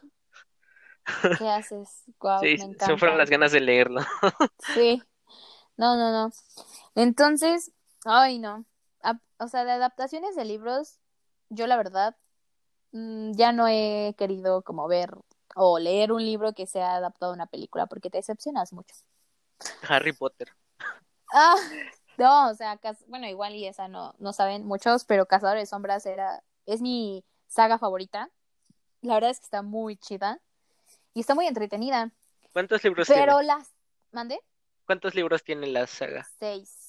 ¿Qué haces? Wow, sí, se fueron las ganas de leerlo. sí. No, no, no. Entonces, ay, no. o sea, de adaptaciones de libros, yo la verdad mm, ya no he querido como ver o leer un libro que sea adaptado a una película porque te decepcionas mucho. Harry Potter. Ah, no, o sea, bueno, igual y esa no, no saben muchos, pero Cazador de Sombras era, es mi saga favorita. La verdad es que está muy chida y está muy entretenida. ¿Cuántos libros tiene? Pero las, ¿mande? ¿Cuántos libros tiene la saga? Seis.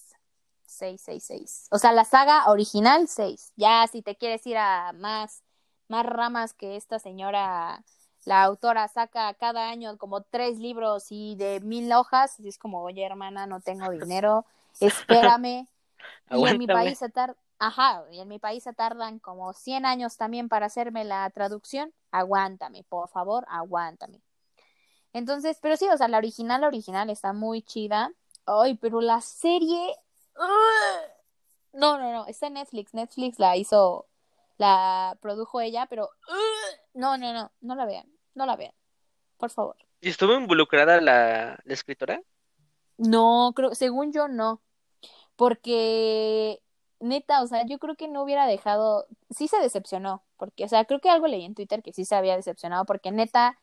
666. O sea, la saga original, 6. Ya si te quieres ir a más, más ramas que esta señora, la autora saca cada año como tres libros y de mil hojas, y es como, oye hermana, no tengo dinero, espérame. Y en mi país se tarda, ajá, y en mi país se tardan como 100 años también para hacerme la traducción. Aguántame, por favor, aguántame. Entonces, pero sí, o sea, la original, la original está muy chida. Ay, pero la serie. No, no, no, está en Netflix. Netflix la hizo, la produjo ella, pero. No, no, no, no la vean, no la vean, por favor. ¿Y estuvo involucrada la, la escritora? No, creo, según yo no. Porque, neta, o sea, yo creo que no hubiera dejado. Sí se decepcionó, porque, o sea, creo que algo leí en Twitter que sí se había decepcionado, porque neta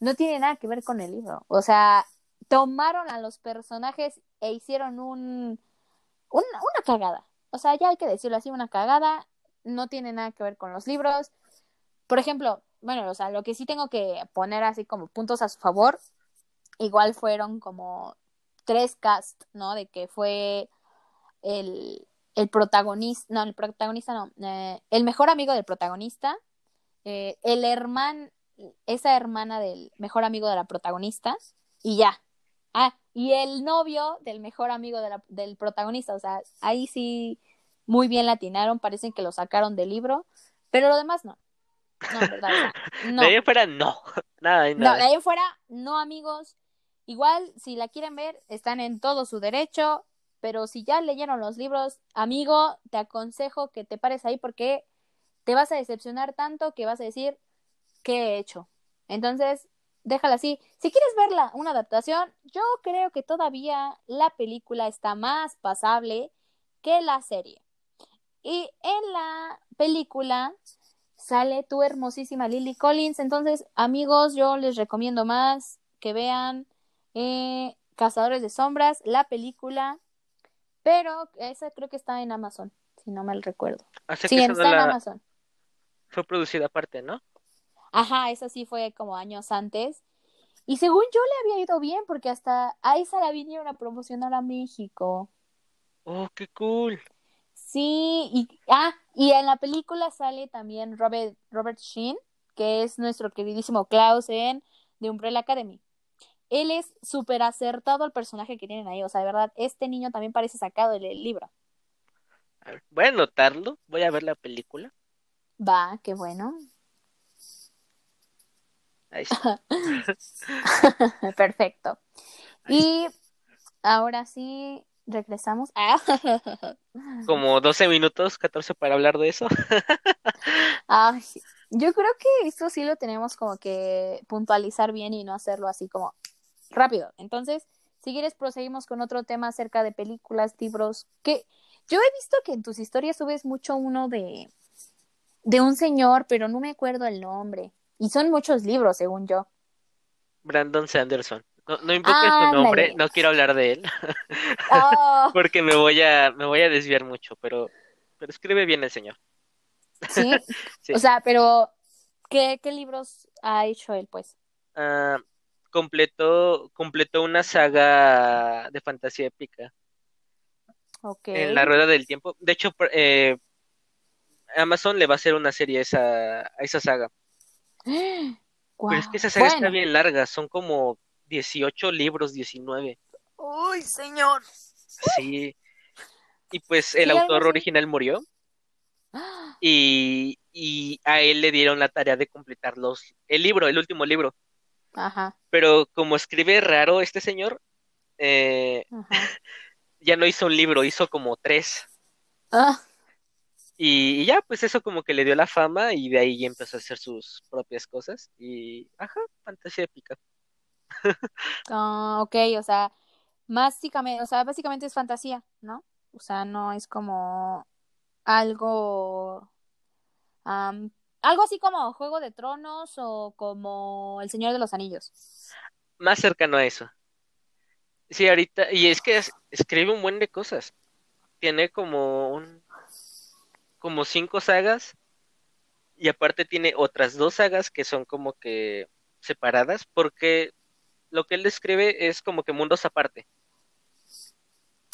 no tiene nada que ver con el libro. O sea, tomaron a los personajes e hicieron un, una cagada. O sea, ya hay que decirlo así, una cagada. No tiene nada que ver con los libros. Por ejemplo, bueno, o sea, lo que sí tengo que poner así como puntos a su favor, igual fueron como tres cast, ¿no? De que fue el, el protagonista, no, el protagonista no, eh, el mejor amigo del protagonista, eh, el hermano, esa hermana del mejor amigo de la protagonista y ya. Ah, y el novio del mejor amigo de la, del protagonista, o sea, ahí sí muy bien latinaron, parecen que lo sacaron del libro, pero lo demás no. No, verdad, no. De ahí fuera no, nada, nada. No, de ahí fuera no, amigos. Igual, si la quieren ver, están en todo su derecho, pero si ya leyeron los libros, amigo, te aconsejo que te pares ahí porque te vas a decepcionar tanto que vas a decir, ¿qué he hecho? Entonces, déjala así. Si quieres verla, una adaptación, yo creo que todavía la película está más pasable que la serie. Y en la película sale tu hermosísima Lily Collins. Entonces, amigos, yo les recomiendo más que vean eh, Cazadores de Sombras, la película. Pero esa creo que está en Amazon, si no mal recuerdo. sí, está en Amazon. Fue producida aparte, ¿no? Ajá, esa sí fue como años antes. Y según yo le había ido bien, porque hasta a esa la vinieron a promocionar a México. Oh, qué cool. Sí, y, ah, y en la película sale también Robert, Robert Sheen, que es nuestro queridísimo Klaus en The Umbrella Academy. Él es súper acertado al personaje que tienen ahí, o sea, de verdad, este niño también parece sacado del libro. voy a anotarlo, voy a ver la película. Va, qué bueno. Perfecto. Y ahora sí, regresamos. Como 12 minutos, 14 para hablar de eso. yo creo que esto sí lo tenemos como que puntualizar bien y no hacerlo así como rápido. Entonces, si quieres, proseguimos con otro tema acerca de películas, libros, que yo he visto que en tus historias subes mucho uno de, de un señor, pero no me acuerdo el nombre. Y son muchos libros, según yo. Brandon Sanderson. No, no invoques su nombre, no quiero hablar de él. Oh. Porque me voy a, me voy a desviar mucho, pero, pero escribe bien el señor. ¿Sí? O sea, pero ¿qué, ¿qué, libros ha hecho él, pues? Uh, completó, completó una saga de fantasía épica. Okay. En la rueda del tiempo. De hecho, eh, Amazon le va a hacer una serie a esa, a esa saga. Pero es que esa saga está bien larga, son como 18 libros, 19. ¡Uy, señor! Sí. Y pues el autor original murió. Y, y, a él le dieron la tarea de completar los, el libro, el último libro. Ajá. Pero como escribe raro este señor, eh, ya no hizo un libro, hizo como tres. Ah. Y, ya, pues eso como que le dio la fama y de ahí empezó a hacer sus propias cosas. Y, ajá, fantasía épica. Ah, ok, o sea, básicamente, o sea, básicamente es fantasía, ¿no? O sea, no es como algo, algo así como Juego de Tronos o como El Señor de los Anillos. Más cercano a eso. Sí, ahorita, y es que escribe un buen de cosas. Tiene como un como cinco sagas y aparte tiene otras dos sagas que son como que separadas porque lo que él describe es como que mundos aparte.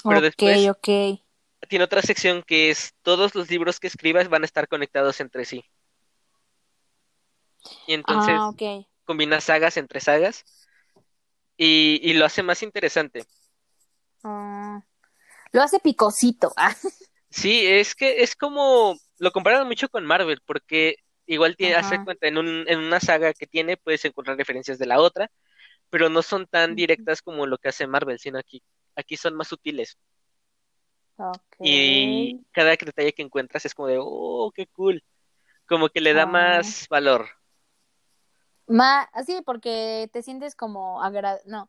Pero después ok. tiene otra sección que es todos los libros que escribas van a estar conectados entre sí. Y entonces ah, combina sagas entre sagas y, y, lo hace más interesante. Ah. Lo hace picosito. Ah. Sí, es que es como, lo comparan mucho con Marvel, porque igual tiene, hace cuenta, en, un, en una saga que tiene puedes encontrar referencias de la otra, pero no son tan directas como lo que hace Marvel, sino aquí, aquí son más sutiles. Ok. Y cada detalle que encuentras es como de, oh, qué cool. Como que le da Ah. más valor. Ma, sí, porque te sientes como agra no,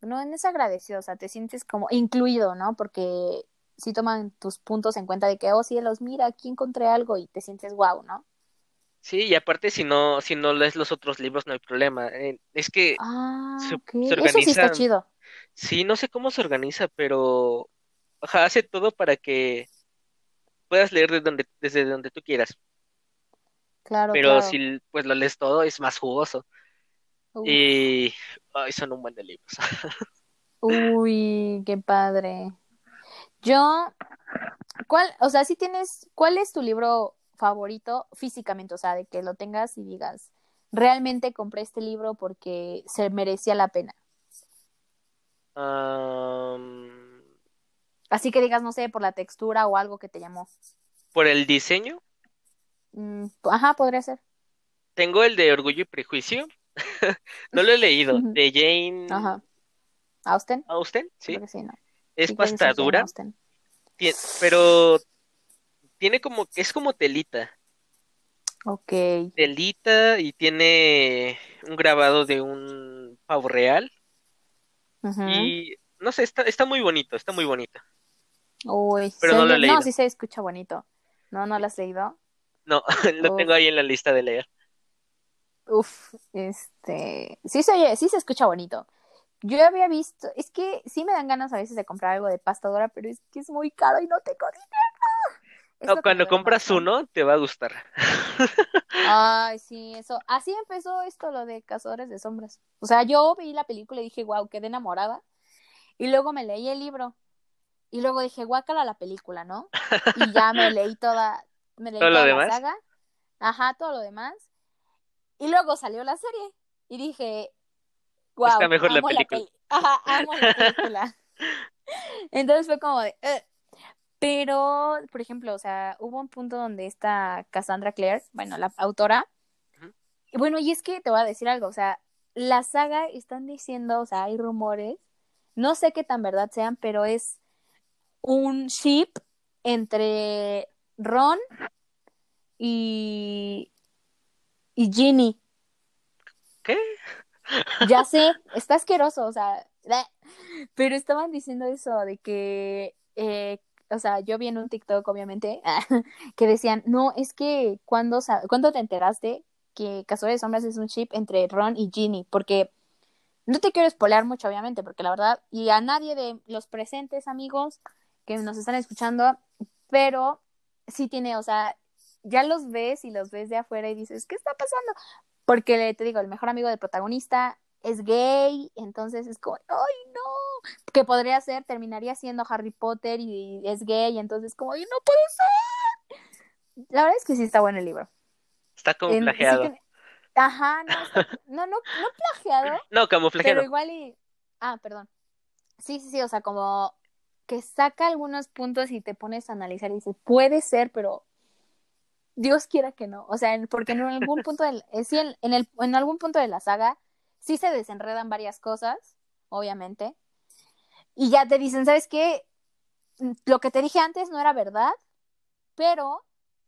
no es agradecido, o sea, te sientes como incluido, ¿no? Porque sí toman tus puntos en cuenta de que, oh, cielos, mira, aquí encontré algo y te sientes guau, ¿no? Sí, y aparte si no, si no lees los otros libros no hay problema. Eh, es que Ah, se, ok. se Eso sí está organiza, chido. sí, no sé cómo se organiza, pero ajá, hace todo para que puedas leer de donde, desde donde tú quieras. Claro, Pero claro. si pues lo lees todo es más jugoso. Uf. Y ay, son un buen de libros. Uy, qué padre. Yo, ¿cuál, o sea, si tienes, ¿cuál es tu libro favorito físicamente? O sea, de que lo tengas y digas, realmente compré este libro porque se merecía la pena. Así que digas, no sé, por la textura o algo que te llamó. por el diseño, Mm, ajá, podría ser. tengo el de Orgullo y Prejuicio. No lo he leído. De Jane Ajá. ¿Austen? Austen, sí. Es pastadura, Austen. tie- pero tiene como, es como telita. Ok. Telita y tiene un grabado de un pavo real. Y no sé, está, está muy bonito, está muy bonito. Uy, Pero no lo he leído. No, sí se escucha bonito. No, no lo has leído. No, lo Uf. tengo ahí en la lista de leer. Uf, este, sí se oye, sí se escucha bonito. Yo había visto, es que sí me dan ganas a veces de comprar algo de pasta dura, pero es que es muy caro y no tengo dinero. No, lo cuando compras uno, te va a gustar. Ay, sí, eso. Así empezó esto, lo de Cazadores de Sombras. O sea, yo vi la película y dije, wow, quedé enamorada. Y luego me leí el libro. Y luego dije, guácala la película, ¿no? Y ya me leí toda, me leí ¿Todo lo toda la demás? saga. Ajá, todo lo demás. Y luego salió la serie. Y dije, wow, Está mejor la amo la película. peli- Ajá, amo la película. Entonces fue como de. Pero, por ejemplo, o sea, hubo un punto donde esta Cassandra Clare, bueno, la autora, bueno, y es que te voy a decir algo, o sea, la saga están diciendo, o sea, hay rumores, no sé qué tan verdad sean, pero es un ship entre Ron y, y Ginny. ¿Qué? Ya sé, está asqueroso, o sea, pero estaban diciendo eso de que, eh, o sea, yo vi en un TikTok, obviamente, que decían, no, es que cuando, ¿cuándo te enteraste que Cazadores de es un chip entre Ron y Ginny? Porque no te quiero spoilear mucho, obviamente, porque la verdad, y a nadie de los presentes amigos que nos están escuchando, pero sí tiene, o sea, ya los ves y los ves de afuera y dices, ¿qué está pasando? Porque te digo, el mejor amigo del protagonista es gay, entonces es como, ¡ay, no! Que podría ser, terminaría siendo Harry Potter y es gay, entonces como, ¡ay, no puede ser! La verdad es que sí está bueno el libro. Está como En- sí plagiado. tiene- Ajá, no, está- no, no, no plagiado, No, camuflajeado. pero igual y... Ah, perdón. Sí, sí, sí, o sea, como que saca algunos puntos y te pones a analizar y dices, puede ser, pero Dios quiera que no. O sea, porque en algún punto del, eh, sí, en, en el, en algún punto de la saga sí se desenredan varias cosas, obviamente. Y ya te dicen, ¿sabes qué? Lo que te dije antes no era verdad, pero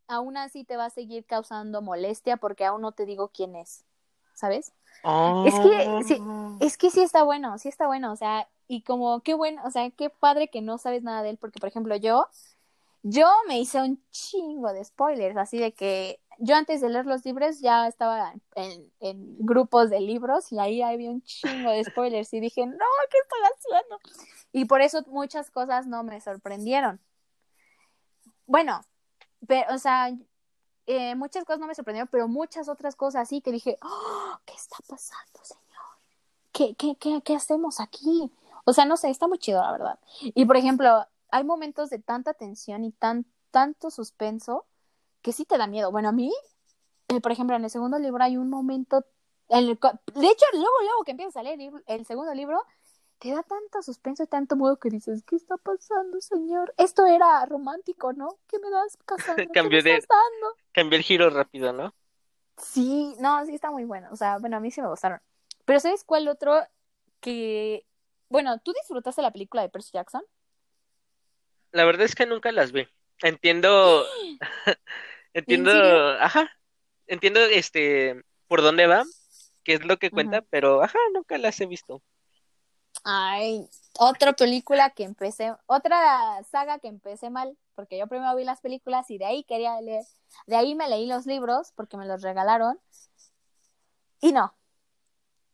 aún así te va a seguir causando molestia porque aún no te digo quién es. ¿Sabes? Es que, sí, Oh. Es que sí está bueno, sí está bueno, o sea, y como qué bueno, o sea, qué padre que no sabes nada de él, porque por ejemplo yo, yo me hice un chingo de spoilers, así de que yo antes de leer los libros ya estaba en, en grupos de libros y ahí había un chingo de spoilers y dije, no, ¿qué estoy haciendo? Y por eso muchas cosas no me sorprendieron. Bueno, pero, o sea, eh, muchas cosas no me sorprendieron, pero muchas otras cosas sí que dije, "Oh, ¿qué está pasando, señor? ¿Qué, qué, qué, ¿Qué hacemos aquí? O sea, no sé, está muy chido, la verdad. Y por ejemplo, hay momentos de tanta tensión y tan, tanto suspenso que sí te da miedo. Bueno, a mí, eh, por ejemplo, en el segundo libro hay un momento, en el de hecho, luego, luego que empiezas a leer el, segundo libro, te da tanto suspenso y tanto modo que dices, ¿qué está pasando, señor? Esto era romántico, ¿no? ¿Qué me das? Cambió ¿Qué me de- estás dando? Cambió el giro rápido, ¿no? Sí, no, sí está muy bueno. O sea, bueno, a mí sí me gustaron. Pero ¿sabes cuál otro que... Bueno, ¿tú disfrutaste la película de Percy Jackson? La verdad es que nunca las vi. Entiendo, entiendo, ajá, entiendo este por dónde va, qué es lo que cuenta, pero ajá, nunca las he visto. Ay, otra película que empecé, otra saga que empecé mal, porque yo primero vi las películas y de ahí quería leer, de ahí me leí los libros porque me los regalaron. Y no,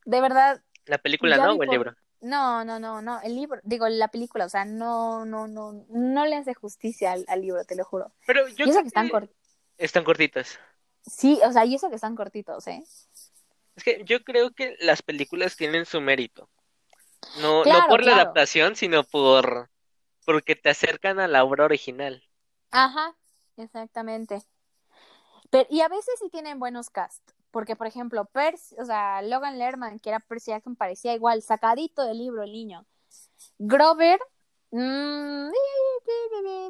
de verdad, La película, ¿no? O el por- libro. no, no, no, no, el libro, digo, la película, o sea, no, no, no, no le hace justicia al, al libro, te lo juro. Pero yo y eso creo que están que cortitos. Están cortitas. Sí, o sea, y eso que están cortitos, ¿eh? Es que yo creo que las películas tienen su mérito. No, no Claro, por la adaptación, sino por porque te acercan a la obra original. Ajá, exactamente. Pero, y a veces sí tienen buenos cast, porque por ejemplo, Percy, o sea, Logan Lerman, que era Percy Jackson, parecía igual, sacadito del libro el niño. Grover, mm,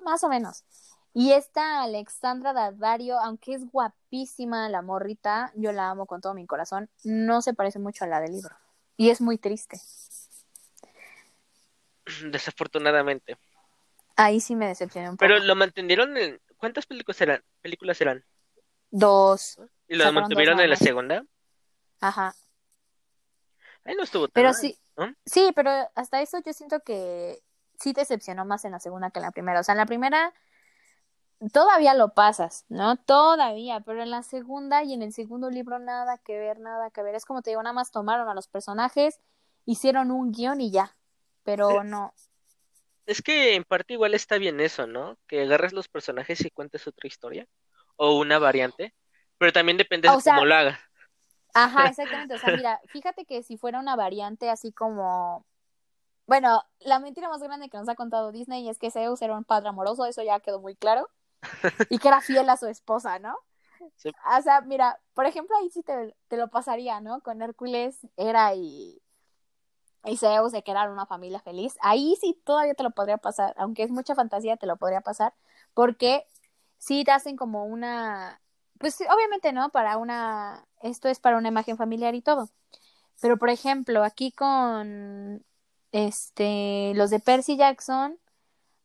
más o menos. Y esta Alexandra Daddario, aunque es guapísima la morrita, yo la amo con todo mi corazón, no se parece mucho a la del libro. Y es muy triste. Desafortunadamente. Ahí sí me decepcioné un poco. Pero lo mantuvieron en ¿cuántas películas eran? Películas eran. Dos. Y lo dos mantuvieron en la segunda. Ajá. Ahí no estuvo tan Pero mal, sí, ¿no? sí, pero hasta eso yo siento que sí decepcionó más en la segunda que en la primera. O sea, en la primera todavía lo pasas, ¿no? Todavía, pero en la segunda y en el segundo libro nada que ver, nada que ver. Es como te digo, nada más tomaron a los personajes, hicieron un guion y ya. Pero no. Es que en parte igual está bien eso, ¿no? Que agarres los personajes y cuentes otra historia. O una variante. Pero también depende Ah, de sea, cómo lo hagas. Ajá, exactamente. O sea, mira, fíjate que si fuera una variante así como. Bueno, la mentira más grande que nos ha contado Disney es que Zeus era un padre amoroso, eso ya quedó muy claro. Y que era fiel a su esposa, ¿no? Sí. O sea, mira, por ejemplo, ahí sí te, te lo pasaría, ¿no? Con Hércules era y, y Zeus de que eran una familia feliz. Ahí sí todavía te lo podría pasar, aunque es mucha fantasía, te lo podría pasar, porque sí te hacen como una, pues obviamente, ¿no? Para una, esto es para una imagen familiar y todo. Pero, por ejemplo, aquí con este, los de Percy Jackson,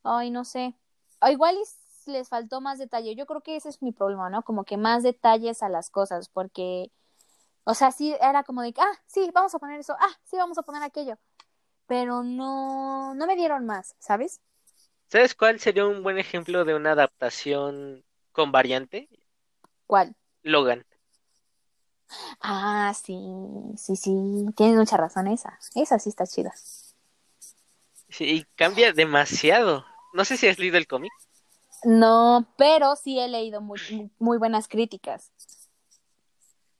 ay, no sé, o igual y les faltó más detalle. Yo creo que ese es mi problema, ¿no? Como que más detalles a las cosas, porque, o sea, sí era como de, ah, sí, vamos a poner eso, ah, sí, vamos a poner aquello, pero no, no me dieron más, ¿sabes? ¿Sabes cuál sería un buen ejemplo de una adaptación con variante? ¿Cuál? Logan. Ah, sí, sí, sí, tienes mucha razón esa, esa sí está chida. Sí, y cambia demasiado. No sé si has leído el cómic. No, pero sí he leído muy, muy buenas críticas.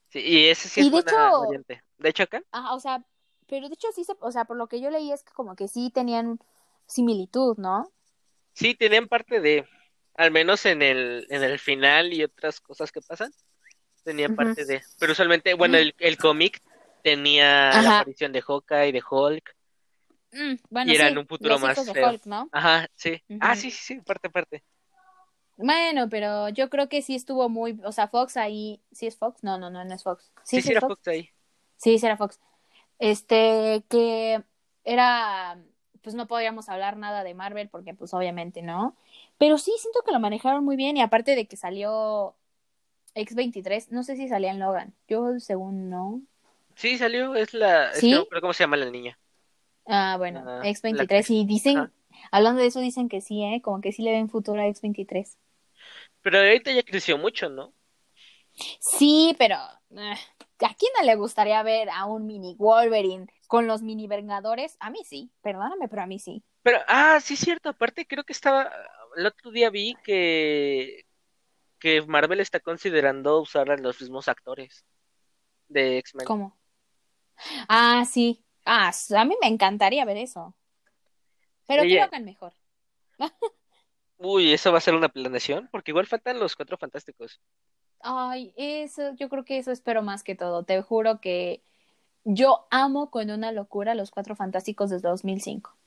Sí, y ese sí Y es de hecho-. De hecho, acá, Ajá, o sea, pero de hecho sí se, o sea, por lo que yo leí es que como que sí tenían similitud, ¿no? sí tienen parte de, al menos en el, en el final y otras cosas que pasan, tenía Ujú. parte de. Pero usualmente, bueno, el, el cómic tenía la aparición de Hawkeye, de Hulk, Mm, bueno, y era sí, en un futuro más de. Hulk, ¿no? Ajá, sí. Ah, sí, sí, sí, parte, parte. Bueno, pero yo creo que sí estuvo muy, o sea, Fox ahí, ¿sí es Fox? No, no, no, no es Fox. Sí, Sí, sí, es era Fox. Fox ahí. Sí, sí era Fox. Este, que era, pues no podíamos hablar nada de Marvel porque pues obviamente no. Pero sí, siento que lo manejaron muy bien y aparte de que salió X23, no sé si salía en Logan. Yo según no. Sí, salió, es la, es ¿Sí? recuerdo cómo se llama la niña. Ah, bueno, Ah, la X23 actriz. y dicen, hablando de eso dicen que sí, ¿eh? Como que sí le ven futuro a X23. Pero ahorita ya creció mucho, ¿no? Sí, pero eh, ¿a quién no le gustaría ver a un mini Wolverine con los mini Vengadores? A mí sí, perdóname, pero a mí sí. Pero, ah, sí, cierto, aparte creo que estaba, el otro día vi que, que Marvel está considerando usar a los mismos actores de X-Men. ¿Cómo? Ah, sí. Ah, a mí me encantaría ver eso. Pero que Ella- lo hagan mejor. Uy, eso va a ser una planeación, porque igual faltan los cuatro fantásticos. Ay, eso, yo creo que eso espero más que todo. Te juro que Yo amo con una locura Los Cuatro Fantásticos desde 2005.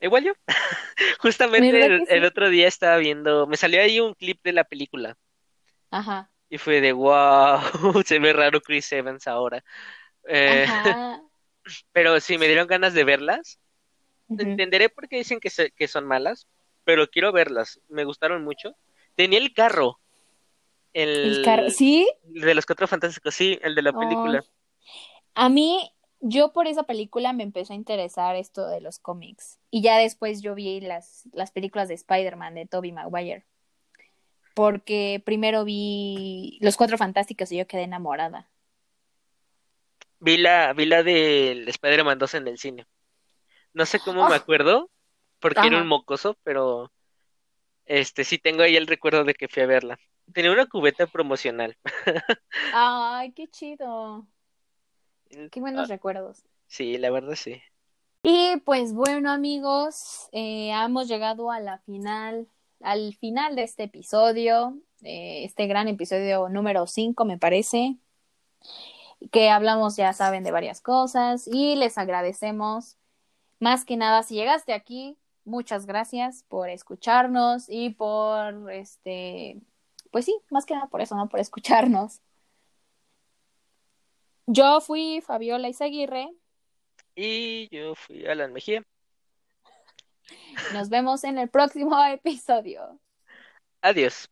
Igual yo. Justamente ¿Verdad el, que sí? el otro día estaba viendo, me salió ahí un clip de la película Ajá, y fue de wow, se ve raro Chris Evans ahora. Eh, ajá. pero sí, me dieron ganas de verlas. Entenderé por qué dicen que, se- que son malas, pero quiero verlas. Me gustaron mucho. Tenía el carro, El carro, el ¿sí? de los Cuatro Fantásticos, sí, el de la película. A mí, yo por esa película me empezó a interesar esto de los cómics. Y ya después yo vi las, las películas de Spider-Man de Tobey Maguire. Porque primero vi Los Cuatro Fantásticos y yo quedé enamorada. Vi la, vi la del Spider-Man 2 en el cine. No sé cómo me Oh, acuerdo, porque era un mocoso, pero este sí tengo ahí el recuerdo de que fui a verla. Tenía una cubeta promocional. Ay, qué chido. Qué Ah, buenos recuerdos. sí, la verdad sí. Y pues bueno, amigos, eh, hemos llegado a la final, al final de este episodio, eh, este gran episodio número 5, me parece, que hablamos, ya saben, de varias cosas y les agradecemos más que nada, si llegaste aquí, muchas gracias por escucharnos y por, este, pues sí, más que nada por eso, ¿no? Por escucharnos. Yo fui Fabiola Izaguirre, Y yo fui Alan Mejía. nos vemos en el próximo episodio. Adiós.